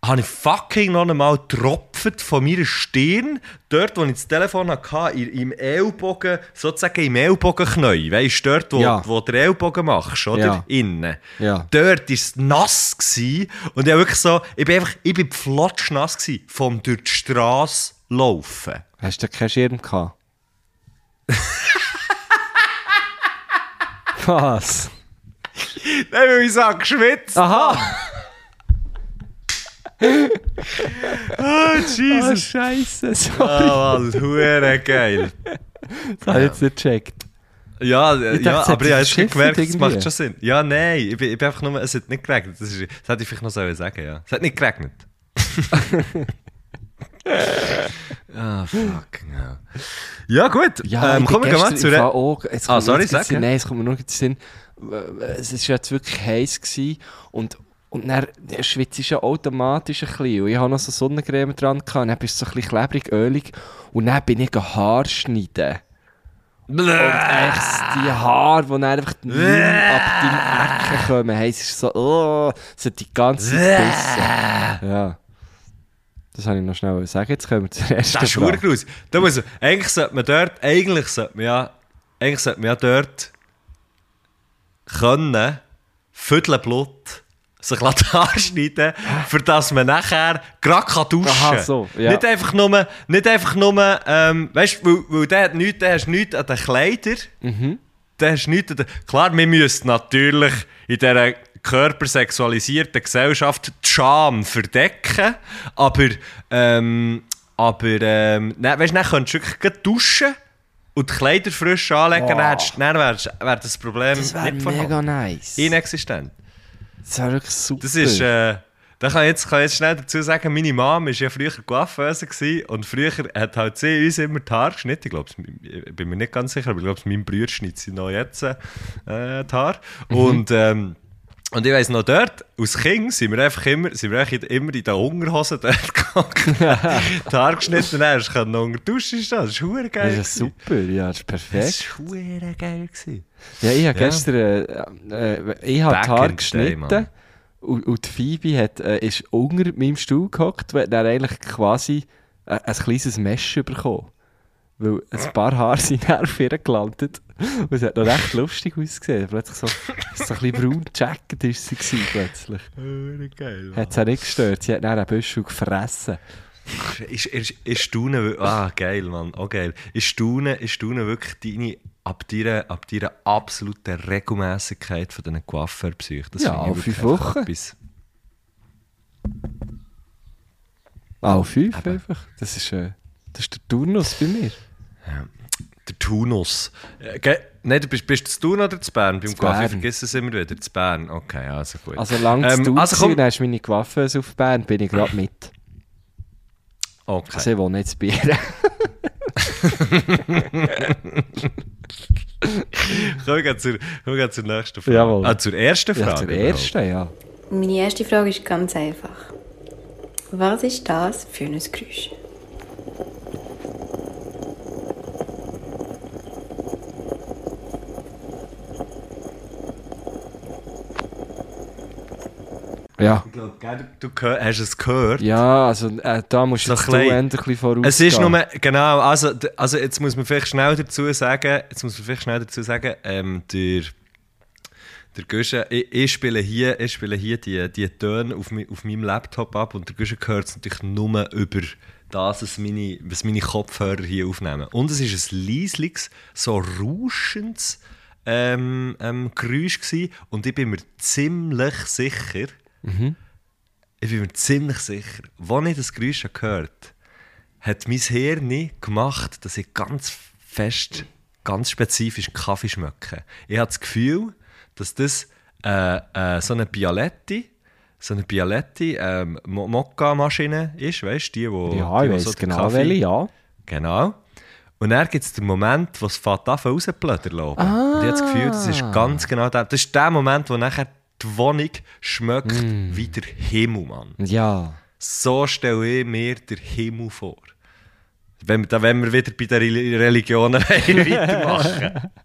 habe ich fucking noch einmal getropft von meiner Stirn, dort, wo ich das Telefon hatte, im- im Ellbogen, sozusagen im Ellbogenknäu, weißt du, dort, wo, Ja. wo der Ellbogen machst, oder? Ja. Innen. Ja. Dort war es nass gewesen, und ich, hab wirklich so, ich bin einfach, ich bin flotschnass gewesen, vom durch die Straße laufen. Hast du keinen Schirm gehabt? Was? Nein, weil ich so geschwitzt Aha! Oh, Jesus. Scheiße, Oh, sorry. Mann, geil. Das habe ich jetzt nicht gecheckt. Ja, äh, Ich dachte, ja es hat aber ich habe jetzt gemerkt, es geschifft macht irgendwie. schon Sinn. Ja, nein, ich bin, ich bin einfach nur, es hat nicht geregnet. Das, ist, das hätte ich vielleicht noch sollen sagen, ja. Es hat nicht geregnet. Ah, fuck, ja. Ja, gut. Ja, ähm, ich kommen wir mal zu der... Auch, jetzt Ah, sorry, jetzt sag. Nein, es kommt mir nur gerade in den Sinn. äh, Es war ja wirklich heiß gewesen und, und dann der schwitzt ja automatisch ein bisschen. Und ich hatte noch so Sonnencreme dran gehabt, und dann bist du so ein bisschen klebrig, ölig. Und dann bin ich Haar schneiden. Und echt die Haare, die dann einfach nicht ab deinem Ecken kommen. Hey, es ist so, oh, es hat die ganze Zeit gebissen. Ja. Das wollte ich noch schnell sagen. Jetzt kommen wir zur ersten Das ist verdammt Da muss, eigentlich sollte man dort, eigentlich sollte man ja, eigentlich sollte man ja dort können, Viertel Blut sich anschneiden für dass man nachher gerade kann duschen kann. So, ja. Nicht einfach nur, nicht einfach nur ähm, weißt du, weil, weil der hat nichts, der hast nichts an den Kleidern. Mhm. Der hast nichts an den, klar, wir müssen natürlich in dieser körpersexualisierten Gesellschaft die Scham verdecken, aber, ähm, aber ähm, nein, weißt du, dann könntest du wirklich duschen und die Kleider frisch anlegen, Wow. dann, dann wäre wär das Problem Das wäre nicht mega vorhanden. nice. Inexistent. Das wäre wirklich super. Das ist, äh, Da kann ich jetzt, kann ich jetzt schnell dazu sagen, meine Mom war ja früher Coiffeuse und früher hat halt sie uns immer die Haare geschnitten. Ich, glaube, ich bin mir nicht ganz sicher, aber ich glaube, mein Bruder schneidet sie noch jetzt äh, die Haare. Und, ähm, und ich weiss noch, dort, als Kind, sind wir einfach immer, sind wir einfach immer in den Unterhosen dort gegangen. die Haare geschnitten ich konnte noch unter der Dusche stehen. Das ist geil. Das ist super, ja, das ist perfekt. Das war verdammt geil. Gewesen. Ja, ich habe Ja. gestern äh, äh, ich habe die Haare day, geschnitten Mann. und, und die Phoebe hat, äh, ist unter meinem Stuhl gehockt hat dann eigentlich quasi äh, ein kleines Mesh bekommen. Weil ein paar Haare sind auf ihr gelandet und es hat noch recht lustig ausgesehen. Plötzlich so, so ein bisschen braun Jacket ist sie gewesen, plötzlich. Verdammt geil. Hat sie auch nicht gestört, sie hat dann einen Büschel gefressen. Ich, ich, ich staune, wir- ah geil, Mann, oh geil. Ich staune, ich staune wirklich deine, ab deiner, ab deiner absoluten Regelmäßigkeit von diesen Coiffeur-Psych. Ja, wirklich fünf Wochen. etwas- Ah, fünf einfach. Das ist, äh, das ist der Turnus bei mir. Der Tunus. Äh, ge- Nein, du bist, bist du zu Thun oder zu Bern? Beim Zu Bern. vergiss es immer wieder. Zu Bern, okay, also gut. Also lang zu Ähm, tun, also komm- dann hast du meine Coiffeuse auf Bern, bin ich gerade mit. okay. Also ich wohne jetzt bei ihr. Komm, wir gehen zur, komm, zur nächsten Frage. Jawohl. Ah, zur ersten Frage. Ja, zur überhaupt. ersten, ja. Meine erste Frage ist ganz einfach. Was ist das für ein Geräusch? Ja. Ich glaube, du, du hast es gehört. Ja, also äh, da musst So du endlich ein bisschen voraus. Es ist nur, genau, also, also jetzt muss man vielleicht schnell dazu sagen, jetzt muss man vielleicht schnell dazu sagen, ähm, der, der Guschen, ich, ich spiele hier, ich spiele hier die, die Töne auf, mi, auf meinem Laptop ab und der Guschen hört es natürlich nur über das, was meine, was meine Kopfhörer hier aufnehmen. Und es ist ein leisliches, so rauschendes ähm, ähm, Geräusch gewesen und ich bin mir ziemlich sicher, ich bin mir ziemlich sicher, als ich das Geräusch gehört hat mein Hirn gemacht, dass ich ganz fest, ganz spezifisch Kaffee schmecke. Ich habe das Gefühl, dass das äh, äh, so eine Bialetti, so eine Bialetti ähm, Mo- Mokka-Maschine ist, weißt du, die, wo Ja, die, ich wo so genau Kaffee- welche, ja. Genau. Und dann gibt es den Moment, wo es fängt an rauszublödern lassen. Und ich habe das Gefühl, das ist ganz genau der, das ist der Moment, wo nachher die Wohnung schmeckt wie der Himmel, Mann. Ja. So stelle ich mir den Himmel vor. Wenn, da wenn wir wieder bei den Reli- Religionen weitermachen.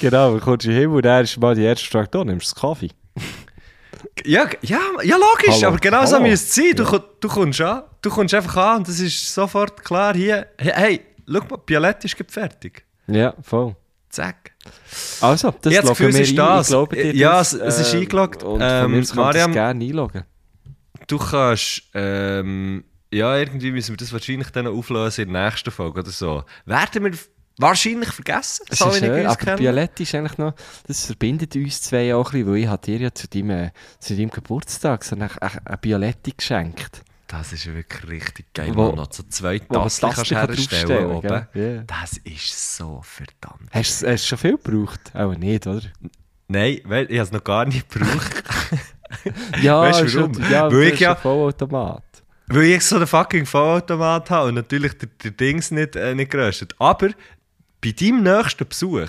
Genau, dann kommst du hin und dann ist mal die erste Frage, da nimmst du das Kaffee. ja, ja, ja, logisch, Hallo. aber genau so müsste es sein. Du, ko- du, kommst an, du kommst einfach an und es ist sofort klar hier. Hey, hey schau mal, Bialett ist fertig. Ja, voll. Zack. Also, das das loggen wir ist ein. das. Ich dir Ja, das, es- ist eingeloggt. Und Ähm, mir Mariam- gerne einloggen. Du kannst, ähm, ja, irgendwie müssen wir das wahrscheinlich dann auflösen in der nächsten Folge oder so. Werden wir wahrscheinlich vergessen, Es so äh, uns aber. Bialetti ist eigentlich noch, das verbindet uns zwei auch ein bisschen, weil ich dir ja zu deinem, äh, zu deinem Geburtstag so eine, eine, Bialetti geschenkt. Das ist wirklich richtig geil, Wo- noch so zwei Tassen kannst Tasten herstellen oben. Ja. Das ist so verdammt. Hast du schon viel gebraucht? Auch nicht, oder? Nein, weil ich habe es noch gar nicht gebraucht. Ja, Weißt du schon- warum? Ja, Weil ich ja- Vollautomat. weil ich so einen fucking Vollautomat habe und natürlich der, der Dings nicht, äh, nicht geröstet. Aber bei deinem nächsten Besuch,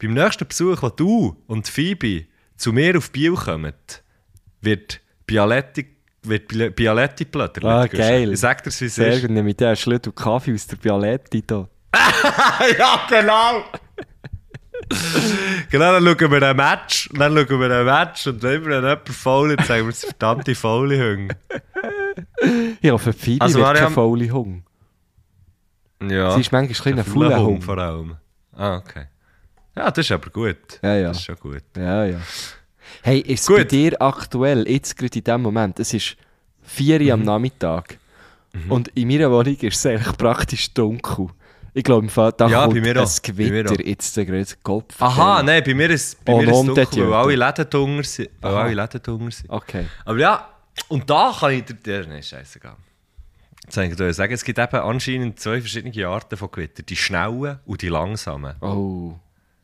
beim nächsten Besuch, wo du und Phoebe zu mir auf Biel kommen, wird Bialetti wird Bi- Bialetti plötzlich. Ah, geil. Ich sag dir, wie es Sehr ist. gut, nehme ich dir einen Schlüssel Kaffee aus der Bialetti da. ja, genau! genau, dann schauen wir ein Match, dann schauen wir ein Match und wenn wir dann jemand faul ist, sagen wir, es ist verdammte faule Hunde. Ich hoffe, Phoebe Also, wird keine faule Hung. Ja. Sie ist manchmal ein bisschen ein Fauler fauler Hund Hung. vor allem. Ah, okay. Ja, das ist aber gut. Ja, ja. Das ist schon gut. Ja, ja. Hey, ist Gut. bei dir aktuell, jetzt gerade in dem Moment, es ist 4 Uhr am Mhm. Nachmittag und in meiner Wohnung ist es eigentlich praktisch dunkel. Ich glaube, da Ja, kommt ein Gewitter jetzt der größte Kopf. Aha, nein, bei mir ist, bei Oh, mir ist es dunkel, weil alle Läden dunkel sind. Weil alle Läden dunkel sind. Okay. Aber ja, und da kann ich dir... nein, scheißegal. Jetzt soll ich dir sagen, es gibt eben anscheinend zwei verschiedene Arten von Gewitter. Die schnellen und die langsamen. Oh.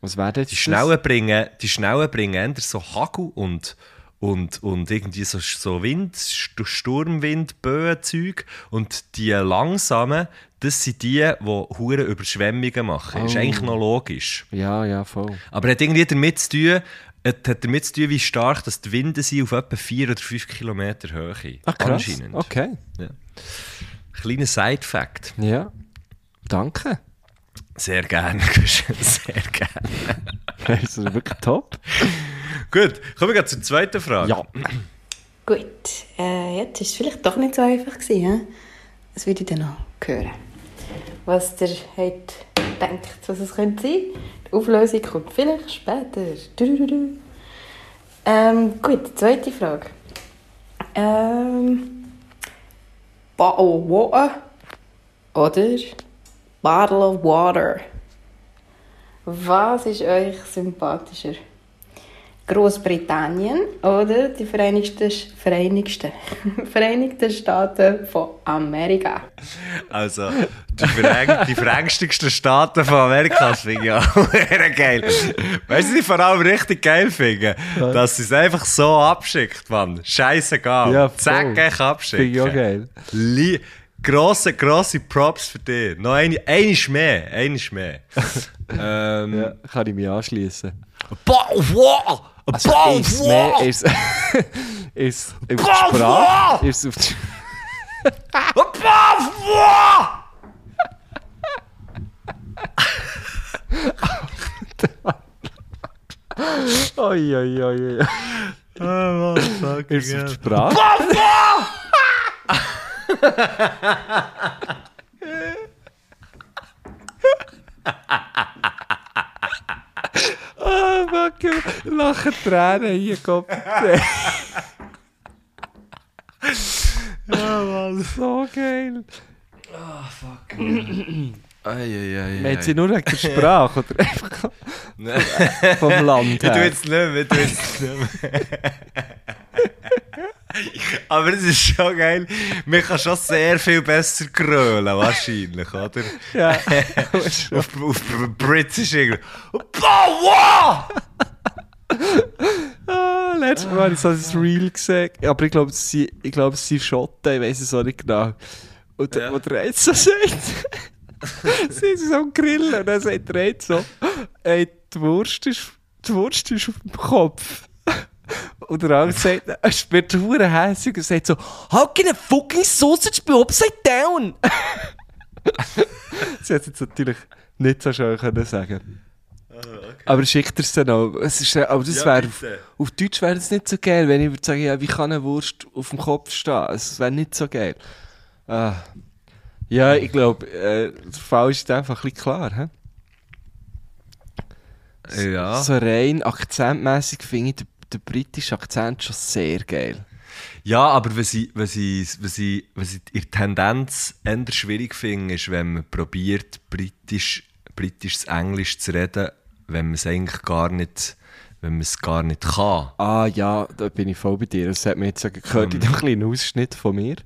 Was wäre das? Die schnellen bringen, die schnellen bringen so Hagel und, und, und irgendwie so, so Wind, St- Sturmwind, Böenzeug. Und die langsamen, das sind die, die hure Überschwemmungen machen. Ist Oh. eigentlich noch logisch. Ja, ja, voll. Aber hat irgendwie damit zu tun, hat damit zu tun, wie stark dass die Winde sind auf etwa 4 oder 5 Kilometer Höhe. Ah, krass. Anscheinend. Okay. Kleiner Side-Fact. Ja. Danke. Sehr gerne. Sehr gerne. Das ist wirklich top. Gut, kommen wir zur zweiten Frage. Ja. Gut, äh, jetzt war es vielleicht doch nicht so einfach. Gewesen? Das würde ich dann noch hören. Was ihr habt denkt, was es könnte sein. Die Auflösung kommt vielleicht später. Dudududu. Ähm, gut, zweite Frage. Ähm, Bottle of Water oder Bottle of Water? Was ist euch sympathischer? Großbritannien oder die Vereinigten, Vereinigten, Vereinigten Staaten von Amerika. Also, die, vereng die verängstigsten Staaten von Amerika das finde ich auch sehr geil. Weißt du, was ich vor allem richtig geil finde? Dass sie es einfach so abschickt, Mann. Scheißegal. Ja, voll. Zack, ich abschicken. Finde ich auch geil. Li grosse, grosse Props für dich. Noch eine, eine mehr. Eine mehr. ähm, Ja, kann ich mich anschließen. Boah, wow! Also Boah, ist wow! mehr ist ist auf die Boah, Sprache ist auf die Boah, wow! Oi, oi, oi, oi. Oh, motherfucking Ist auf die. Sprache. Ah, fuck you. Lachen Tränen hier, Kopf. So geil. Eieiei. Meint sie nur wegen der Sprache oder einfach vom Land Ich tue her? jetzt nicht mehr, ich tue jetzt nicht mehr. Aber es ist schon geil. Man kann schon sehr viel besser grölen, wahrscheinlich, oder? Ja. auf, auf British irgendwie. Boah, wow! Ah, letztes Mal habe ich so ein Reel gesehen, aber ich glaube, es sind, ich glaube, es sind Schotten, ich weiß es auch nicht genau. Und Ja. wo der jetzt so sagt, sie sind so am Grillen und dann sagt der jetzt so, ey, die Wurst ist, die Wurst ist auf dem Kopf. Und der andere sagt, es wird verdammt hässlich und sagt so, how can a fucking sausage be upside down? sie hat es jetzt natürlich nicht so schön können sagen. Aber schickt er es dann auch. Es ist, aber das Ja, wäre auf, auf Deutsch wäre das nicht so geil, wenn ich würde sagen, ja, wie kann eine Wurst auf dem Kopf stehen? Es wäre nicht so geil. Ah. Ja, ich glaube, äh, der Fall ist einfach ein bisschen klar. He? Ja. So rein akzentmäßig finde ich den, den britischen Akzent schon sehr geil. Ja, aber was ich, was ich, was ich, was ich in der Tendenz eher schwierig finde, ist, wenn man probiert, britisch, britisches Englisch zu reden, wenn man es eigentlich gar nicht, wenn man es gar nicht kann. Ah ja, da bin ich voll bei dir. Das hat mir jetzt sogar gehört in dem kleinen Ausschnitt von mir.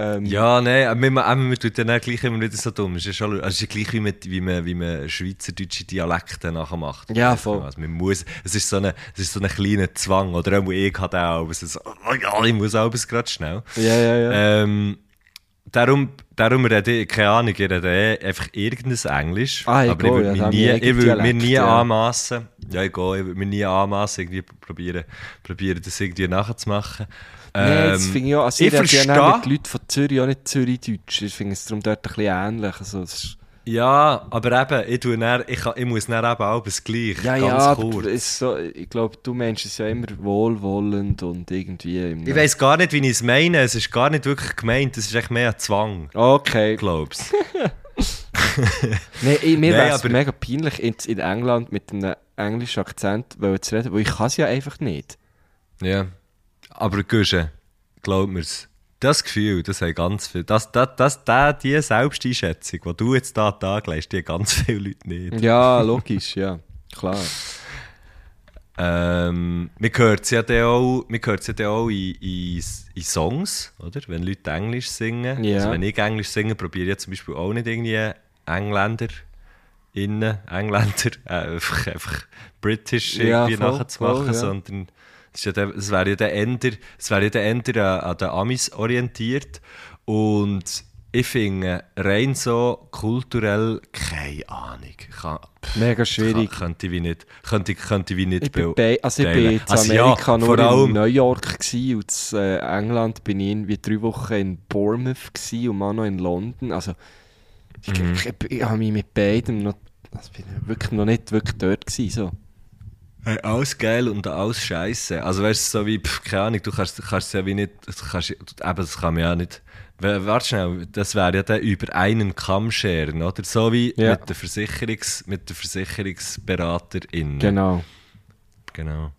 Ähm, Ja, nein, aber man, man, tut dann auch gleich immer wieder so dumm. Es ist, also es ist ja gleich wie man, wie man, wie man schweizerdeutsche Dialekte nachher macht. Ja, voll. Also man muss, es ist so ein es ist so ein kleiner Zwang, oder auch ich hatte auch, aber es ist so, oh ja, ich muss alles gerade schnell. ja, ja. ja. Ähm, darum, darum rede ich, keine Ahnung, ich rede eh einfach irgendein Englisch. Ah, ich aber ich gehe, würde ja, nie, ich würde mir nie ja. anmassen. Ja, ich gehe, ich würde mir nie anmassen, irgendwie probieren, probieren das irgendwie nachzumachen. Nee, Ähm, finde ich auch. Also ich ich ja verstehe- dann mit Leuten von Zürich auch nicht Zürichdeutsch. Ich finde es darum dort ein bisschen ähnlich. Also, es Ja, aber eben, ich, tue dann, ich, kann- ich muss dann eben auch das Gleiche, ja, ganz ja, kurz. es so, ich glaube, du Mensch ist ja immer wohlwollend und irgendwie... Ich weiss gar nicht, wie ich es meine, es ist gar nicht wirklich gemeint, es ist echt mehr ein Zwang, Okay. glaubst Nee, ich, mir wäre es aber- mega peinlich, in, in England mit einem englischen Akzent zu reden, weil ich kann es ja einfach nicht. Ja. Aber Guschen, glaub mir's. Das Gefühl, das haben ganz viele. Das, das, das, das, die Selbsteinschätzung, die du jetzt da an den Tag legst, die haben ganz viele Leute nicht. Ja, logisch, ja. Klar. Ähm, man hört es ja dann auch, man ja dann auch in, in, in Songs, oder? Wenn Leute Englisch singen. Ja. Also wenn ich Englisch singe, probiere ich ja zum Beispiel auch nicht irgendwie Engländer innen, Engländer, äh, einfach, einfach British Ja, irgendwie voll, nachzumachen, voll, ja. sondern, Ist ja wäre ja der Ender, das wäre ja der Ender an, den Amis orientiert. Und ich finde, rein so kulturell, keine Ahnung. Kann, Mega schwierig. Kann, könnte ich wie nicht, könnte, ich- könnte wie nicht Ich bin, be- bei, also ich bin in Also ja, Amerika vor nur in New York gsi und in äh, England bin ich irgendwie drei Wochen in Bournemouth gsi und mal noch in London. Also ich, Mhm. ich, ich, ich habe mich mit beiden noch, also bin ich wirklich noch nicht wirklich dort gsi, so. Hey, alles geil und alles scheiße. Also weißt du, so wie, pff, keine Ahnung, du kannst, kannst es ja wie nicht, kannst, eben, das kann man ja nicht. Warte schnell, das wäre ja dann über einen Kamm scheren, oder? So wie Ja. mit der Versicherungs, mit der Versicherungsberaterin. Genau. genau.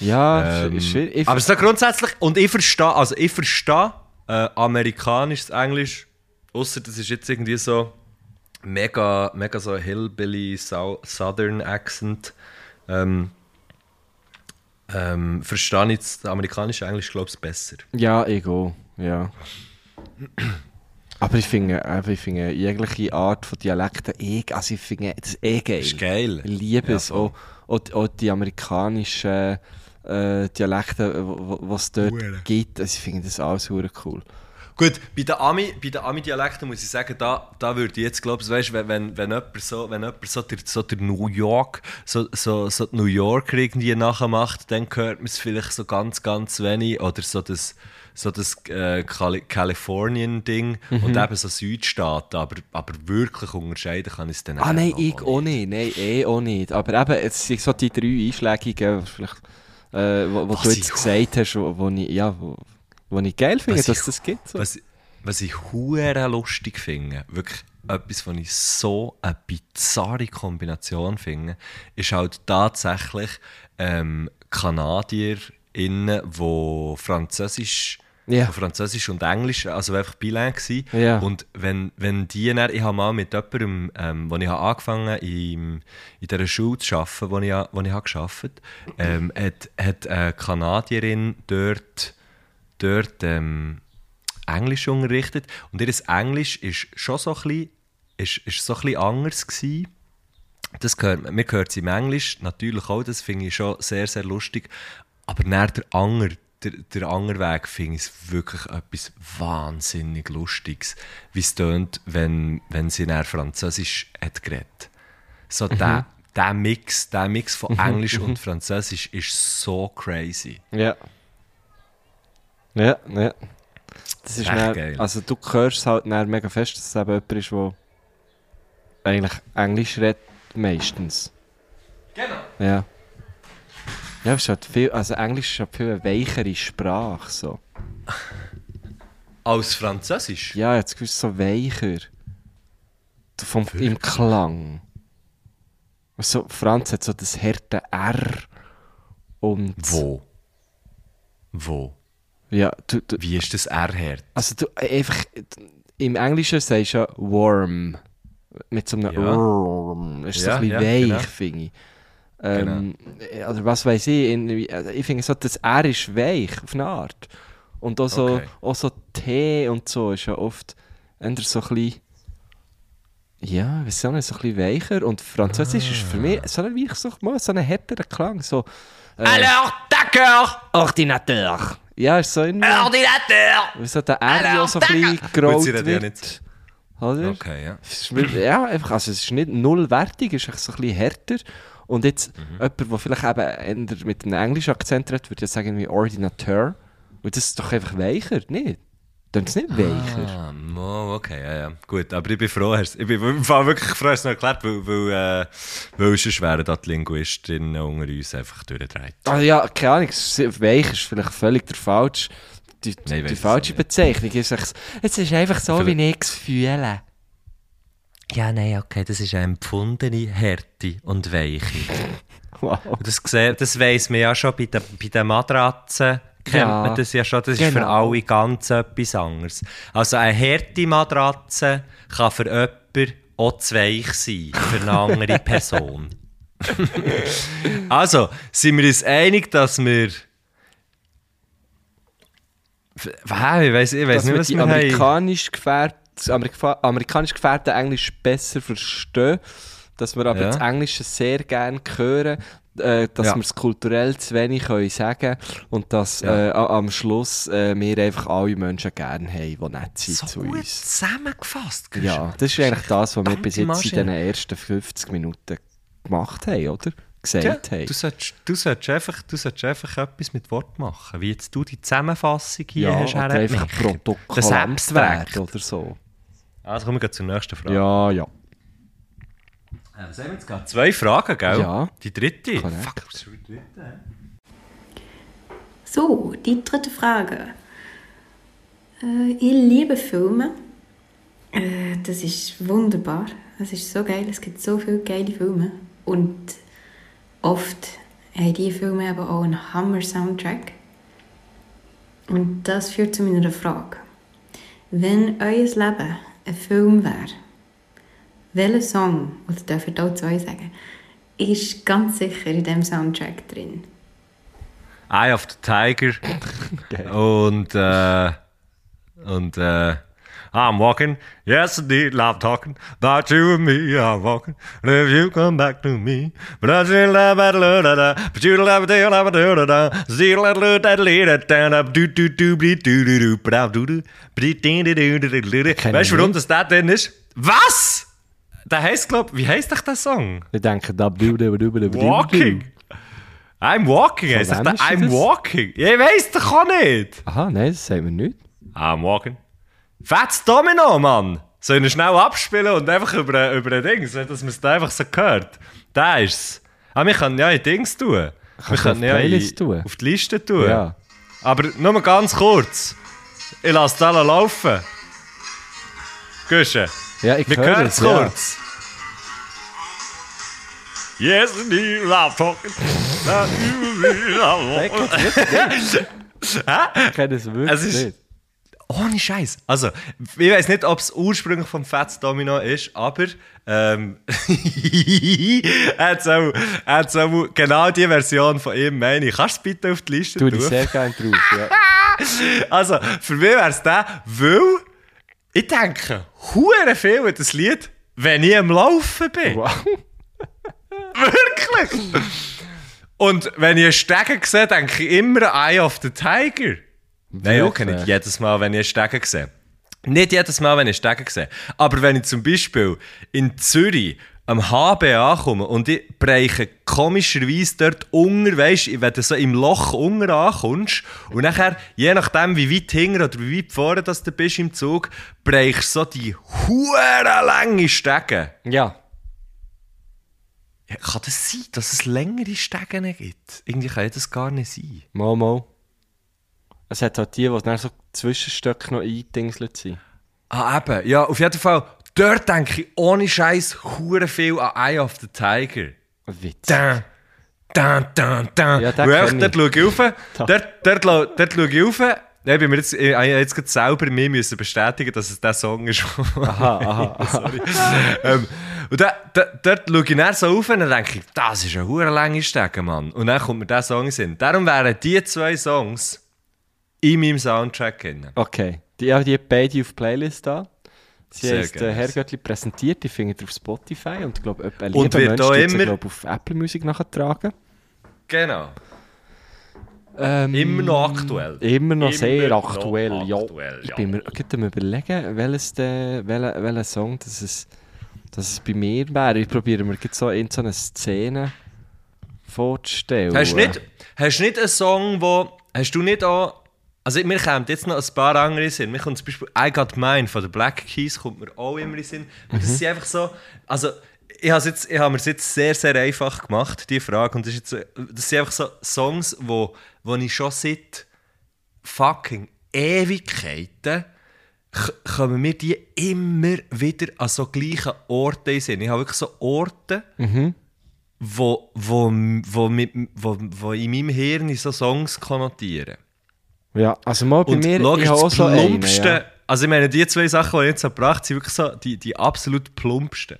Ja, Ähm. Ich- aber so grundsätzlich, und ich verstehe, also ich verstehe äh, amerikanisches Englisch, außer das ist jetzt irgendwie so mega, mega so Hillbilly Sou- Southern Accent. Ähm, ähm, verstehe ich das amerikanische Englisch, glaube ich, besser. Ja, ich auch, ja. Aber ich finde, ich finde jegliche Art von Dialekten eh, also ich finde das eh geil. Ist geil. Ich liebe Ja, es. Auch, auch, auch die amerikanischen äh, Dialekte, die es dort Hure. gibt. Also ich finde das alles hure cool. Gut, bei den Ami, bei den Ami-Dialekten muss ich sagen, da, da würde ich jetzt glauben, weißt, wenn, wenn, wenn jemand so, wenn jemand so der, so der New York, so, so, so die New Yorker irgendwie nachmacht, dann hört man es vielleicht so ganz, ganz wenig oder so das, so das äh, Cali Californien-Ding Mhm. und eben so Südstaaten, aber, aber wirklich unterscheiden kann ich es dann Ah nein, ich auch nicht. Nein, eh auch nicht. Aber eben, es sind so die drei Einschlägigen, vielleicht, äh, wo, wo Was du jetzt gesagt hast, wo, wo, ich, ja, wo, wo ich geil finde, Was dass ich- das gibt. So. Was, was ich hure lustig finde, wirklich etwas, was ich so eine bizarre Kombination finde, ist halt tatsächlich ähm, KanadierInnen, die Französisch, wo Französisch und Englisch, also einfach bilingue waren. Ja. Und wenn, wenn die dann, ich habe mal mit jemandem, ähm, wo ich habe angefangen im, in dieser Schule zu arbeiten, wo ich, wo ich habe gearbeitet ähm, hat, hat eine Kanadierin dort, dort ähm, Englisch unterrichtet. Und ihr Englisch ist schon so ein bisschen, ist, ist so ein bisschen anders gewesen. Das gehört, mir gehört es im Englisch natürlich auch, das finde ich schon sehr, sehr lustig. Aber nach der Anger, der, der Angerweg finde ich wirklich etwas wahnsinnig Lustiges, wie es tönt, wenn, wenn sie nach Französisch hat geredet. So der, der Mix, der Mix von Englisch und Französisch ist so crazy. Ja. Ja, ja. Das ist dann, geil. Also du hörst es halt dann mega fest, dass es eben jemand ist, der eigentlich Englisch redet, meistens. Genau. Ja. Ja, es ist halt viel, also Englisch ist halt viel eine weichere Sprache, so. Als Französisch? Ja, jetzt gewusst so weicher. Vom, Im Klang. So, Franz hat so das harte R. Und. Wo? Wo? Ja, du, du, Wie ist das R-Herd? Also du einfach im Englischen sagst du ja warm. Mit so einem Ja. Worm. Ist so Ja, ein bisschen ja, weich, genau. finde ich. Ähm, Oder was weiß ich. In, ich finde so, das R ist weich auf eine Art. Und auch so, Okay. auch so T und so ist ja oft eher so ein bisschen. Ja, ich weiß nicht, so ein bisschen weicher. Und Französisch ist für mich so ein, weich, so, mal so ein härterer Klang. So, äh, Alors, d'accord, Ordinateur. Ja, ist so irgendwie. ordinateur. Wie so der R ja so ein bisschen Gut, gerollt wird. nicht. Oder? Okay, ja. Es ist Ja, einfach, also es ist nicht nullwertig, es ist einfach so ein bisschen härter. Und jetzt Mhm. jemand, der vielleicht eben mit einem englischen Akzent redet, würde ja sagen wie Ordinateur. Und das ist doch einfach weicher, nicht? Dann es nicht weicher. Ah, mo, okay, ja, ja. Gut, aber ich bin froh, ich bin im Fall wirklich froh, du es noch erklärt, weil, weil, äh, weil sonst wären da die Linguistinnen unter uns einfach durchgedreht. Ah ja, keine Ahnung, es ist- vielleicht völlig der falsche, die, Nein, ich die falsche nicht. Bezeichnung. Ist, echt- es ist einfach so, Vielleicht- wie ich es fühle. Ja, nein, okay, das ist eine empfundene Härte und Weiche. Wow. Das, das weiss man ja schon bei den, bei den Matratzen. Kennt Ja, man das ja schon, das ist für genau. alle ganz etwas anderes. Also eine harte Matratze kann für jemanden auch zu weich sein, für eine andere Person. also, sind wir uns einig, dass wir... Wow, ich weiss, ich nicht, was wir amerikanisch gefährdet, Amerika amerikanisch gefährdete Englisch besser verstehen, dass wir aber Ja. das Englische sehr gerne hören, äh, dass Ja. wir es kulturell zu wenig können sagen und dass Ja. äh, am Schluss äh, wir einfach alle Menschen gerne haben, die nett sind So zu gut uns. zusammengefasst. Christian. Ja, das ist eigentlich das, was wir bis jetzt in Maschine. den ersten 50 Minuten gemacht haben, oder? Ja, Gesagt haben. du, solltest, du, solltest einfach, du solltest einfach etwas mit Wort machen, wie jetzt du die Zusammenfassung hier ja, hast. oder einfach. Protokoll oder so. Also kommen wir zur nächsten Frage. Ja, ja. Äh, was haben wir jetzt gehabt? Zwei Fragen, gell? Ja. Die dritte. Korrekt. Fuck, was ist schon die dritte? So, die dritte Frage. Äh, ich liebe Filme. Äh, das ist wunderbar. Es ist so geil. Es gibt so viele geile Filme. Und oft haben diese Filme aber auch einen Hammer-Soundtrack. Und das führt zu meiner Frage. Wenn euer Leben ein Film wäre, welcher Song, oder darf ich auch zwei sagen, ist ganz sicher in diesem Soundtrack drin? Eye of the Tiger. Und, äh, und, äh, I'm walking, yes indeed, love talking, about you and me, I'm walking, and if you come back to me, but I still love it, da da, but you love it, you love it, da da, still love it, da da, da da, do do do, do do do do, bra do do, do do do do do do. Kenn Weißt du, warum das da drin ist? Was? Der heisst, glaub, wie heisst doch der Song? Ich denke, da Walking. I'm walking, heisst doch der I'm walking. Ja, Ich weiss doch auch nicht. Aha, nein, das sagt man nicht. I'm walking. Fettes Domino, Mann! Sollen wir schnell abspielen und einfach über, über ein Ding, so dass man es da einfach so hört? Da ist's. Ah, wir können ja in Dings tun. wir Kannst können ja in, tun? auf die Liste tun. Ja. Aber nur mal ganz kurz. Ich lasse alle laufen. Gusche. Ja, ich Wir höre hören es, es ja. kurz. Yes, indeed, love talking. Ich kenne es wirklich ist- nicht. Ohne Scheiß. Also, ich weiß nicht, ob es ursprünglich vom Fats Domino ist, aber ähm, er hat so, hat so genau die Version von ihm, meine ich. Kannst du bitte auf die Liste Tu tun? ich sehr gerne drauf, ja. Also, für mich wäre es der, weil ich denke, hure viel an das Lied, wenn ich am Laufen bin. Wow. Wirklich? Und wenn ich einen Stegen sehe, denke ich immer Eye of the Tiger. Nein, okay, nicht jedes Mal, wenn ich einen Stegen sehe. Nicht jedes Mal, wenn ich einen Stegen sehe. Aber wenn ich zum Beispiel in Zürich am HB ankomme und ich breche komischerweise dort unter, weisst du, wenn du so im Loch unter ankommst und nachher, je nachdem wie weit hinten oder wie weit vorne dass du bist im Zug, brechst du so die hure lange Stege. Ja. Ja, kann das sein, dass es längere Stegen gibt? Irgendwie kann das gar nicht sein. Mal, mal. Es hat halt die, die dann so Zwischenstöcke noch eingedingselt sind. Ah, eben. Ja, auf jeden Fall. Dort denke ich ohne Scheiß hure viel an Eye of the Tiger. Witz. Da, da, da, da. Ja, kenn dort schaue ich rauf. Da. Dort, dort, dort schaue ich rauf. Ich bin mir jetzt, ich, habe jetzt gerade selber mir müssen bestätigen, dass es der Song ist. Aha, aha, aha. Sorry. ähm, und da, da, dort schaue ich dann so auf und dann denke ich, das ist eine hure lange Stege, Mann. Und dann kommt mir der Song in. Darum wären die zwei Songs in meinem Soundtrack drin. Okay. Die haben die beide auf Playlist da. Sie Sehr äh, geil. Herrgöttli präsentiert, die findet ihr auf Spotify und ich glaube, ein lieber Mensch tut sie, immer- glaub, auf Apple Music nachtragen. Genau. Ähm, Immer noch aktuell. Immer noch Immer sehr noch aktuell, ja. aktuell, Ich ja. bin mir gerade am überlegen, welches der, welcher, welcher Song das es, dass es bei mir wäre. Ich probiere mir so in so eine Szene vorzustellen. Hast du nicht, hast nicht einen Song, wo. Hast du nicht auch. Also, mir kommt jetzt noch ein paar andere Sinn. Mir kommt zum Beispiel I Got Mine von den Black Keys, kommt mir auch immer in Sinn. Weil Das sind einfach so. Also, ich habe jetzt, ich habe mir es jetzt sehr, sehr einfach gemacht, die Frage. Und das, ist jetzt, das sind einfach so Songs, wo, wo ich schon seit fucking Ewigkeiten kommen mir die immer wieder an so gleichen Orten Sinn. Ich habe wirklich so Orte, wo, wo, wo, mit, wo, wo in meinem Hirn so Songs konnotieren. Ja, also mal bei Und mir, logisch, ich habe auch so einen, ja. also ich meine, die zwei Sachen, die ich jetzt gebracht sind wirklich so die, die absolut plumpsten.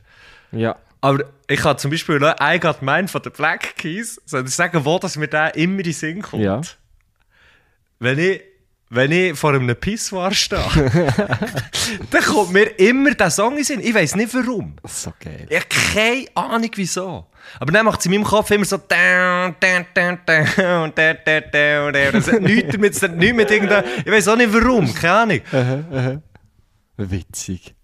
ja. Aber ich habe zum Beispiel noch I Got Mine von den Black Keys, soll ich sagen, wo das mir da immer in den Sinn kommt? Ja. Wenn ich, wenn ich vor einem Pissoir stehe, dann kommt mir immer der Song in den Sinn. Ich weiß nicht warum. So geil. Ich habe keine Ahnung wieso. Aber dann macht es in meinem Kopf immer so. down, down, down, down, down, down, down, down. Das hat nichts damit, das hat nichts mit irgendeinem. Ich weiß auch nicht warum, keine Ahnung. Witzig.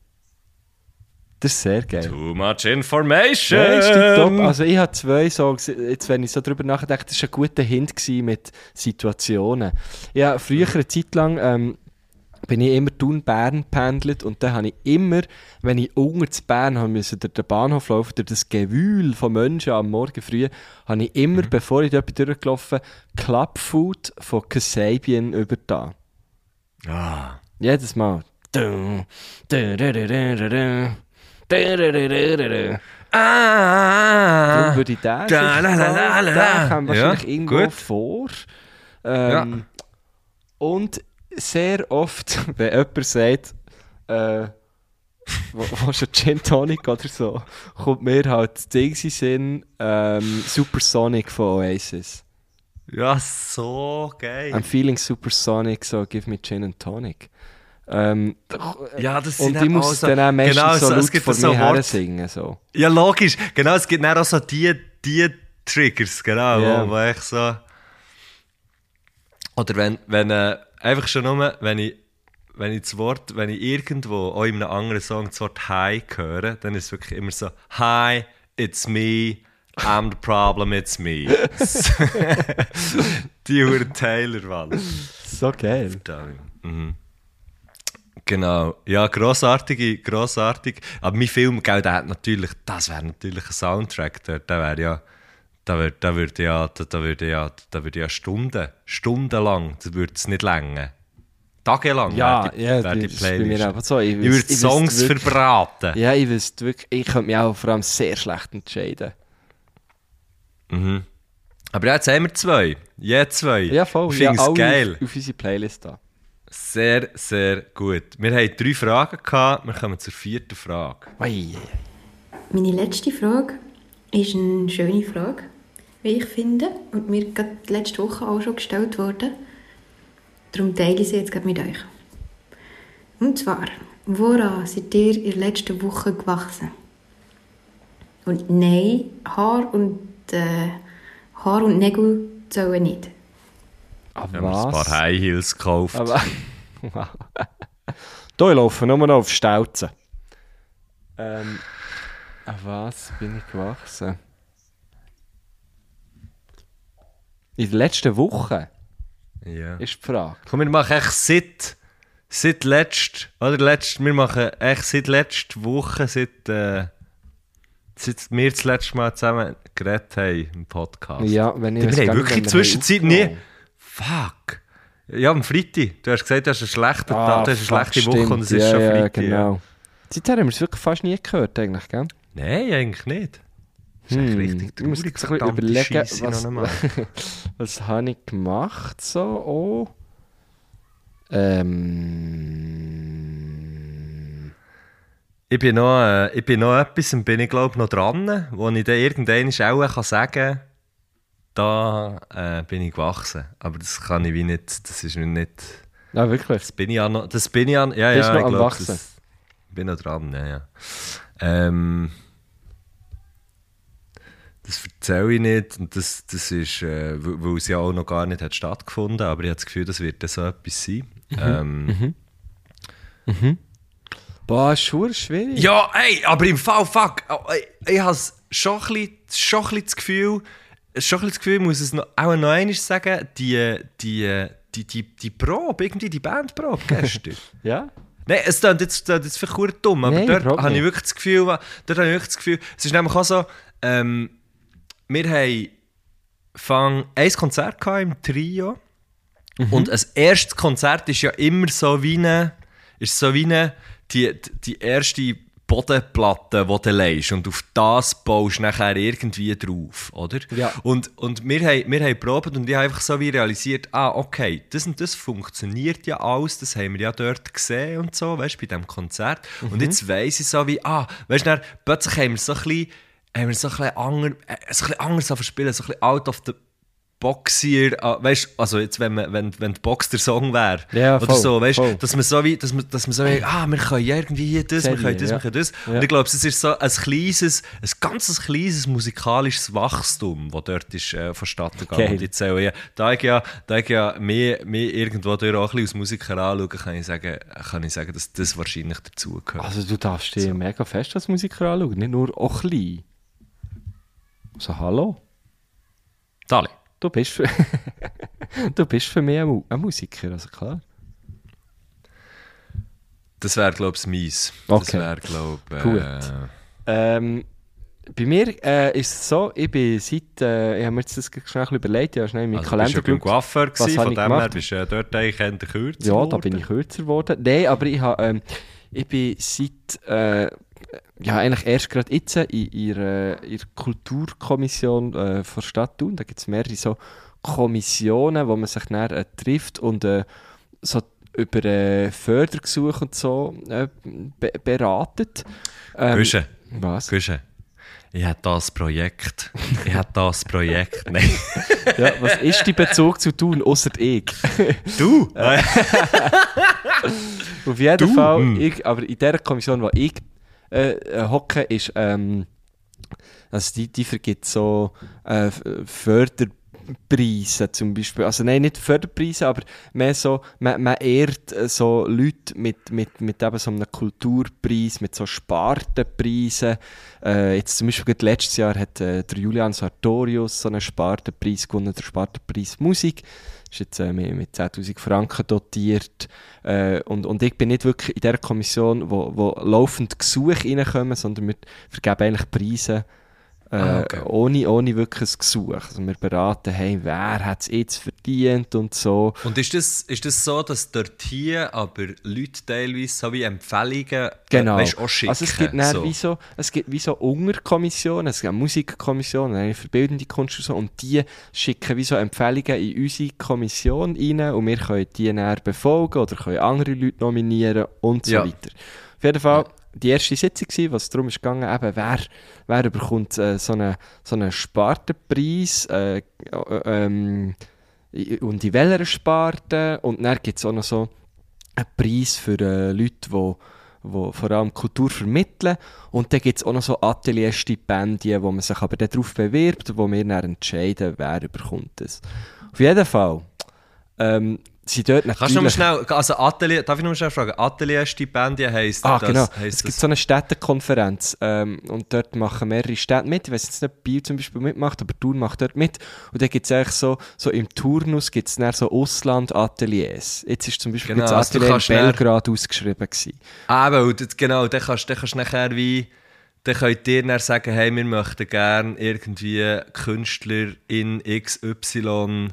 Das ist sehr geil. Too much information. Ja, ist top. Also ich habe zwei Songs, jetzt wenn ich so drüber nachdenke, das war ein guter Hint mit Situationen. Ja, früher eine Zeit lang ähm, bin ich immer Thun-Bern pendelt und dann habe ich immer, wenn ich unter zu Bern haben müssen, durch den Bahnhof laufen, durch das Gewühl von Menschen am Morgen früh, habe ich immer, bevor ich dort durchgelaufen Clubfood von Kasabian übertan. Ah. Jedes Mal. Du, du, du, Ah. Darum würde ich den Da, la, la, la, la. Kommt wahrscheinlich Ja, irgendwo gut. vor. Ähm, Und sehr oft, wenn jemand sagt, äh, wo, wo schon Gin Tonic oder so, kommt mir halt das Ding in den Sinn, ähm, Supersonic von Oasis. Ja, so geil. I'm feeling supersonic, so give me Gin and Tonic. Ähm, Ja, das und ich auch muss so- dann auch meistens genau, so laut vor mir her singen. So. Ja, logisch. Genau, es gibt dann auch so die, die Triggers, genau, Ja. wo, wo ich so... Oder wenn, wenn äh, einfach schon nur, wenn ich, wenn ich das Wort, wenn ich irgendwo, auch in einem anderen Song, das Wort Hi höre, dann ist es wirklich immer so, Hi, it's me, I'm the problem, it's me. die Uhr Taylor, Mann. So geil. Da, mhm. Genau, ja, grossartig, grossartig. Aber mein Film, gell, der hat natürlich, das wäre natürlich ein Soundtrack, der, der wäre ja, da würde da ja, da, da würde ja, da würde ja Stunden, stundenlang, das würde es nicht länger. Tagelang Ja, wäre die, ja, wär die Playlist. so. Ich, Ich würde Songs wirklich- verbraten. Ja, ich wüsste wirklich, ich könnte mich auch vor allem sehr schlecht entscheiden. Mhm. Aber ja, jetzt haben wir zwei. Je zwei. Ja, voll. Ich ja, finde es alle geil. Auf, auf unsere Playlist da. Sehr, sehr gut. Wir haben drei Fragen gehabt, wir kommen zur vierten Frage. Meine letzte Frage ist eine schöne Frage, wie ich finde, und mir gerade letzte Woche auch schon gestellt wurde. Darum teile ich sie jetzt gerade mit euch. Und zwar, woran seid ihr in der letzten Woche gewachsen? Und nein, Haar und, äh, Haar und Nägel zählen nicht. Aber Wir haben uns ein was? paar High Heels gekauft. Aber, wow. Da laufen nur noch auf Stelzen. Ähm, an was bin ich gewachsen? In der letzten Woche ja. ist die Frage. Komm, wir machen echt seit, seit letzt, oder letzt, wir machen echt seit letzter Woche, seit, äh, seit wir das letzte Mal zusammen geredet haben im Podcast. Ja, wenn ich wir haben wirklich in der Zwischenzeit nie... Fuck. Ja, am Freitag. Du hast gesagt, du hast einen schlechten Tag, du hast eine fuck, schlechte Woche stimmt. und es ist ja, schon ja, Freitag. genau. Seither haben wir es wirklich fast nie gehört, eigentlich, gell? Nein, eigentlich nicht. Das ist Hm, richtig ich muss traurig, jetzt überlegen, Scheisse was-. Was habe ich gemacht so? Oh. Ähm. Ich bin noch, äh, ich bin noch etwas, und bin ich glaube noch dran, wo ich dann irgendwann auch kann sagen da äh, bin ich gewachsen. Aber das kann ich wie nicht, das ist nicht, Ah, wirklich? das bin ich ja noch, das bin ich an, ja, Bist ja, noch ich am glaub, Wachsen? Das, bin noch dran, ja, ja. Ähm, das erzähle ich nicht und das, das ist, äh, weil es ja auch noch gar nicht hat stattgefunden aber ich habe das Gefühl, das wird dann so etwas sein. Mhm. Ähm, Boah, ist schon schwierig. Ja, ey, aber im Fall, fuck, oh, ey, ich habe schon ein bisschen, schon ein bisschen das Gefühl, schon das Gefühl, ich muss es noch, auch noch einmal sagen, die, die, die, die, die Probe, irgendwie die Bandprobe gestern. Ja? Nein, es klingt jetzt, klingt jetzt vielleicht dumm, aber Nein, dort habe ich wirklich das Gefühl, dort habe ich wirklich das Gefühl, es ist nämlich auch so, ähm, wir haben fang ein Konzert im Trio Mhm. und ein erstes Konzert ist ja immer so wie eine, ist so wie eine, die, die erste Bodenplatte, die du legst und auf das baust du nachher irgendwie drauf, oder? Ja. Und, und wir haben, wir haben probiert und ich habe einfach so wie realisiert, ah, okay, das und das funktioniert ja alles, das haben wir ja dort gesehen und so, weißt du, bei diesem Konzert. Mhm. Und jetzt weiss ich so wie, ah, weißt du, plötzlich haben wir so ein bisschen, haben wir so ein bisschen, ander, äh, so ein bisschen anders verspielen, so ein bisschen out of the Boxier, ah, weißt also jetzt, wenn, man, wenn, wenn die Box der Song wäre, Ja, oder voll, so, weißt voll. dass man so wie, dass man, dass man so wie, ah, wir können ja irgendwie hier das, wir Serie, können das, ja. wir können das. Ja. Und ich glaube, es ist so ein kleines, ein ganz kleines musikalisches Wachstum, das dort ist, äh, vonstatten gegangen. Geil. Und jetzt auch, ja, da ich ja, da ich ja mehr, mehr irgendwo durch auch ein bisschen als Musiker anschaue, kann ich sagen, kann ich sagen, dass das wahrscheinlich dazugehört. Also du darfst dich mega fest als Musiker anschauen, nicht nur auch klein. So, hallo? Dali. Du bist für, du bist für mich ein, ein Musiker, also klar. Das wäre, glaube ich, mies. Okay. Das wäre, glaube ich, Gut. äh, Ähm, bei mir äh, ist es so, ich bin seit, äh, ich habe mir jetzt das schnell ein bisschen überlegt, ich habe schnell in meinen Also Kalender bist du beim geschaut. Coiffeur Was gewesen, habe von dem her bist du äh, dort eigentlich eher kürzer Ja, da geworden. bin ich kürzer geworden. Nein, aber ich, habe, ähm, ich bin seit, äh, ja eigentlich erst gerade jetzt in ihrer, ihrer Kulturkommission äh, von Stadt Thun, da gibt es mehrere so Kommissionen, wo man sich dann äh, trifft und äh, so über äh, Fördergesuche und so äh, be beratet. Ähm, Guschen, Was? Guschen. Ich habe das Projekt. Ich habe das Projekt. Nein. Ja, was ist dein Bezug zu Thun, außer ich? Du? Auf jeden Du? Fall, Mm. ich, aber in der Kommission, wo ich äh, äh, hocke, ist, ähm, also die, die vergibt so äh, F- Förderpreise zum Beispiel. Also nein, nicht Förderpreise, aber mehr so, man, man ehrt äh, so Leute mit, mit, mit eben so einem Kulturpreis, mit so Spartenpreisen. Äh, jetzt zum Beispiel letztes Jahr hat äh, der Julian Sartorius so einen Spartenpreis gewonnen, der Spartenpreis Musik. Ist jetzt äh, mit, mit 10'000 Franken dotiert. Äh, und, und ich bin nicht wirklich in der Kommission, wo, wo laufend Gesuche reinkommen, sondern wir vergeben eigentlich Preise Ah, okay. ohne, ohne wirklich ein Gesuch. Also wir beraten, hey, wer hat es jetzt verdient und so. Und ist das, ist das so, dass dort hier aber Leute teilweise so wie Empfehlungen Genau. äh, weißt, auch schicken? also es gibt, dann so. wie so, es gibt wie so Unterkommissionen, es gibt eine Musikkommission, eine für bildende Kunst und so, und die schicken wie so Empfehlungen in unsere Kommission rein und wir können die dann befolgen oder können andere Leute nominieren und so Ja. weiter. Auf jeden Fall die erste Sitzung war, was darum ist gegangen, eben, wer, wer bekommt äh, so einen so einen Spartenpreis äh, äh, ähm, und in welcher Sparte und dann gibt es auch noch so einen Preis für äh, Leute, die wo vor allem Kultur vermitteln. Und dann gibt es auch noch so Atelierstipendien, wo man sich aber darauf bewirbt, wo wir dann entscheiden, wer überkommt es. Auf jeden Fall ähm, sind dort natürlich... Kannst du noch schnell, also Atelier, darf ich noch mal schnell fragen, Atelierstipendien heisst Ah, das, genau. heisst Es gibt das so eine Städtekonferenz ähm, und dort machen mehrere Städte mit. Ich weiß jetzt nicht, ob Biel zum Beispiel mitmacht, aber Thun macht dort mit. Und dann gibt es eigentlich so, so im Turnus gibt es dann so Ausland-Ateliers. Jetzt ist zum Beispiel Genau, das also Atelier in kannst dann- Belgrad ausgeschrieben gewesen. Ah, aber genau, dann kannst du nachher wie, dann könnt ihr dann sagen, hey, wir möchten gerne irgendwie Künstler in XY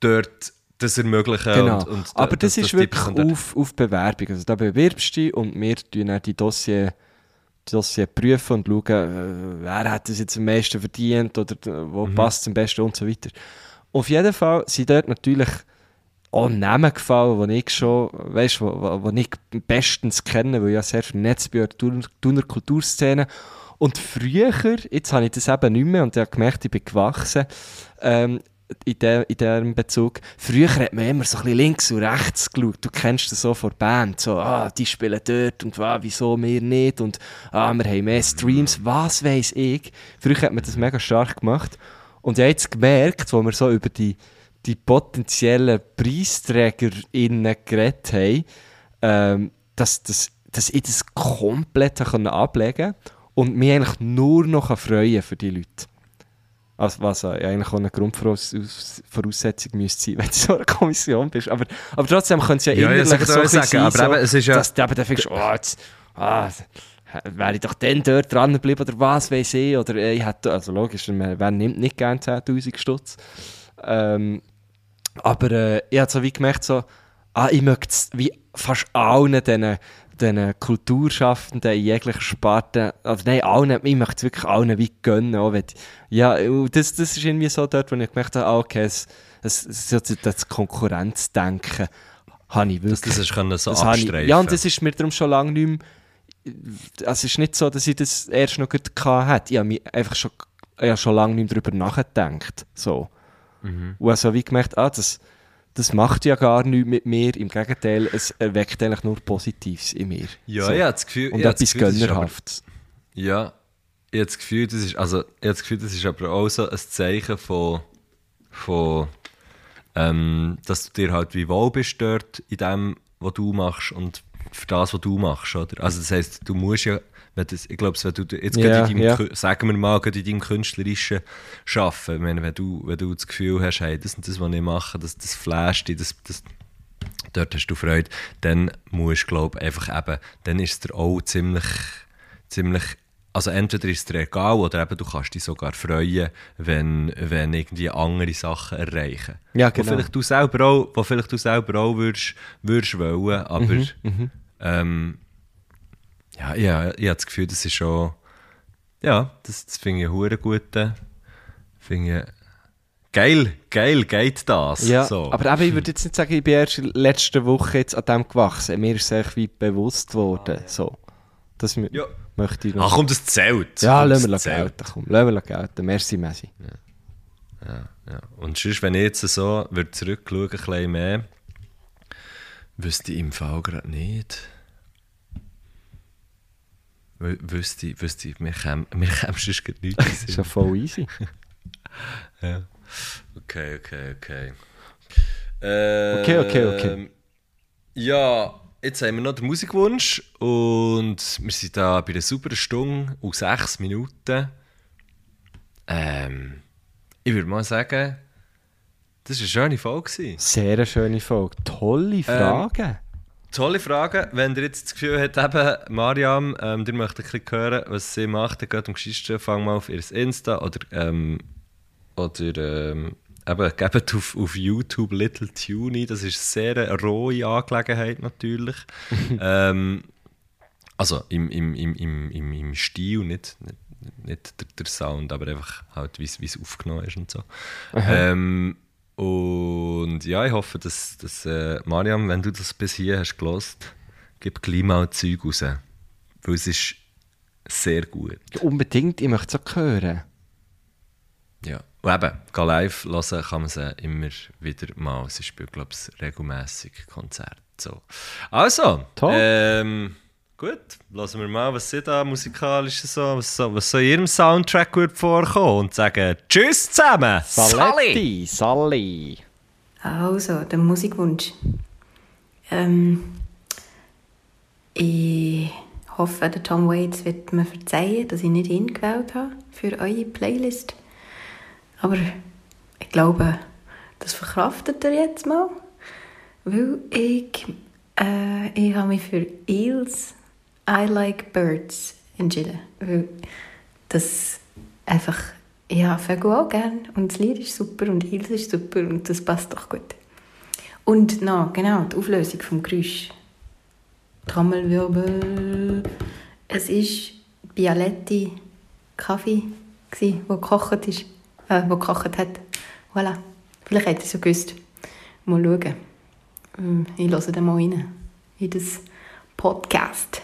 dort das ermöglichen. Genau. Und, und Aber das, dass- ist die wirklich auf, auf Bewerbung. Also da bewirbst du dich und wir tun dann die Dossier, die Dossier prüfen und schauen, äh, wer hat das jetzt am meisten verdient oder wo Mhm. passt es am besten und so weiter. Auf jeden Fall sind dort natürlich auch Namen gefallen, die ich schon, weißt, wo, wo, wo ich bestens kenne, weil ich ja sehr vernetzt bin in der Kulturszene. Und früher, jetzt habe ich das eben nicht mehr und ich habe gemerkt, ich bin gewachsen, ähm, in, der, in diesem Bezug. Früher hat man immer so ein bisschen links und rechts geschaut. Du kennst das so von der Band. So, ah, die spielen dort und ah, wieso wir nicht und ah, wir haben mehr Streams. Was weiß ich. Früher hat man das mega stark gemacht. Und ich habe jetzt gemerkt, wo wir so über die, die potenziellen PreisträgerInnen geredet haben, ähm, dass, dass, dass ich das komplett ablegen konnte und mich eigentlich nur noch freuen für die Leute. Also, was ja eigentlich auch eine Grundvoraussetzung müsste sein, wenn du so eine Kommission bist. Aber, aber trotzdem können sie ja, Ja, ja, innerlich das so sagen, sein, aber eben, es ist ja- dass du eben dann denkst, oh, jetzt, ah, wäre ich doch dann dort dran geblieben oder was weiß ich. Oder äh, ich hätte, also logisch, man- wer nimmt nicht gerne 10'000 Stutz. Ähm, aber äh, ich habe so wie gemerkt, so, ah, ich möchte es wie fast allen diesen, diesen Kulturschaffenden in jeglicher Sparte, also nein, allen, ich möchte es wirklich allen wie gönnen. Auch wenn, ja, das, das ist irgendwie so dort, wo ich gemerkt habe, ah, okay, es, es, es, so das Konkurrenzdenken habe ich wirklich. das ist können so Das ich-. Ja, und das ist mir darum schon lange nicht mehr. Also es ist nicht so, dass ich das erst noch gut hatte. Ich habe mich einfach schon, ich habe schon lange nicht mehr darüber nachgedacht. So. Und also wie gemerkt, ah, das, das macht ja gar nichts mit mir. Im Gegenteil, es erweckt eigentlich nur Positives in mir. Ja, So. ich habe das Gefühl... Und etwas Gefühl, Gönnerhaftes. Ja, ich habe das Gefühl, das ist, also, ich das Gefühl, das ist aber auch so ein Zeichen von, von ähm, dass du dir halt wie wohl bist dort in dem, was du machst und für das, was du machst, oder? Also das heisst, du musst ja, wenn das, ich glaube, wenn du jetzt gerade in deinem. Kü- sagen wir mal, gerade in deinem künstlerischen Schaffen, ich meine, wenn du, wenn du das Gefühl hast, hey, das und das, was ich mache, das, das flasht dich, das, das, dort hast du Freude, dann musst du, glaube einfach eben, dann ist dir auch ziemlich, ziemlich, also entweder ist es dir egal oder eben du kannst dich sogar freuen, wenn, wenn irgendwie andere Sachen erreichen. Ja, Wo genau. vielleicht du selber auch, wo vielleicht du selber auch würdest, würdest wollen, aber Mhm, ähm, ja, ja, ich habe das Gefühl, das ist schon, ja, das, das finde ich einen guten, finde ich, geil, geil geht das. Ja, so. aber eben, ich würde jetzt nicht sagen, ich bin erst in der letzten Woche jetzt an dem gewachsen. Mir ist es wie bewusst worden. So. Das Ja. möchte ich Ach noch. komm, das zählt. ja, Komm, lassen wir gelten. Komm, lassen wir gelten. Merci, Messi. Ja. Und sonst, wenn ich jetzt so würde zurückschauen, ein bisschen mehr, wüsste ich im Fall gerade nicht. Wü- Wüsste ich, wüsste ich, mir käme sonst gerade nichts Das ist ja voll easy. Ja. Okay, okay, okay. Ähm, Okay, okay, okay. Ja, jetzt haben wir noch den Musikwunsch und wir sind da bei einer super Stunde und sechs Minuten. Ähm, ich würde mal sagen, das war eine schöne Folge. Sehr eine schöne Folge. Tolle Frage. Tolle Frage. Wenn ihr jetzt das Gefühl habt, eben, Mariam, ähm, ihr möchtet ein bisschen hören, was sie macht, dann geht um Geschichte, fang mal auf ihr Insta oder, ähm, oder ähm, eben, gebt auf, auf YouTube Little Tuny. Das ist eine sehr rohe Angelegenheit natürlich. ähm, also im, im, im, im, im, im Stil, nicht, nicht, nicht der, der Sound, aber einfach halt, wie es wie es aufgenommen ist und so. Ähm, und ja, ich hoffe, dass, dass äh, Mariam, wenn du das bis hier hast gelost, gib gleich mal Zeug raus. Weil es ist sehr gut. Ja, unbedingt, ich möchte es auch hören. Ja. Und eben, geh live hören kann man sie immer wieder mal. Sie spielt, glaube ich, regelmässig Konzerte. So. Also, Toll. ähm, gut, lassen wir mal, was sie da musikalisch so, was so, was so in ihrem Soundtrack wird vorkommen und sagen Tschüss zusammen! Saletti, Sally. Also, der Musikwunsch. Ähm, ich hoffe, der Tom Waits wird mir verzeihen, dass ich nicht ihn gewählt habe für eure Playlist. Aber ich glaube, das verkraftet er jetzt mal. Weil ich, äh, ich habe mich für Eels I Like Birds entschieden. Weil das einfach, ja, Vögel auch gern. Und das Lied ist super und Eels ist super und das passt doch gut. Und noch, genau, die Auflösung vom Geräusch. Trommelwirbel. Es war Bialetti Kaffee, wo gekocht ist, äh, wo gekocht hat. Voilà. Vielleicht hat er es ja gewusst. Mal schauen. Ähm, Ich höre dann mal rein in das Podcast.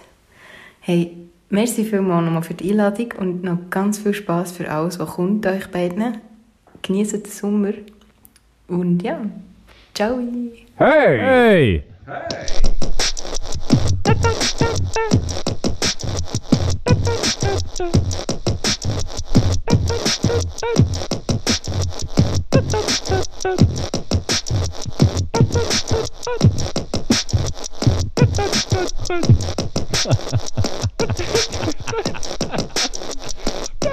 Hey, merci vielmals nochmal für die Einladung und noch ganz viel Spaß für alles, was kommt euch beiden. Genießt den Sommer und ja, ciao. Hey!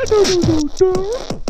Du, du, du, du.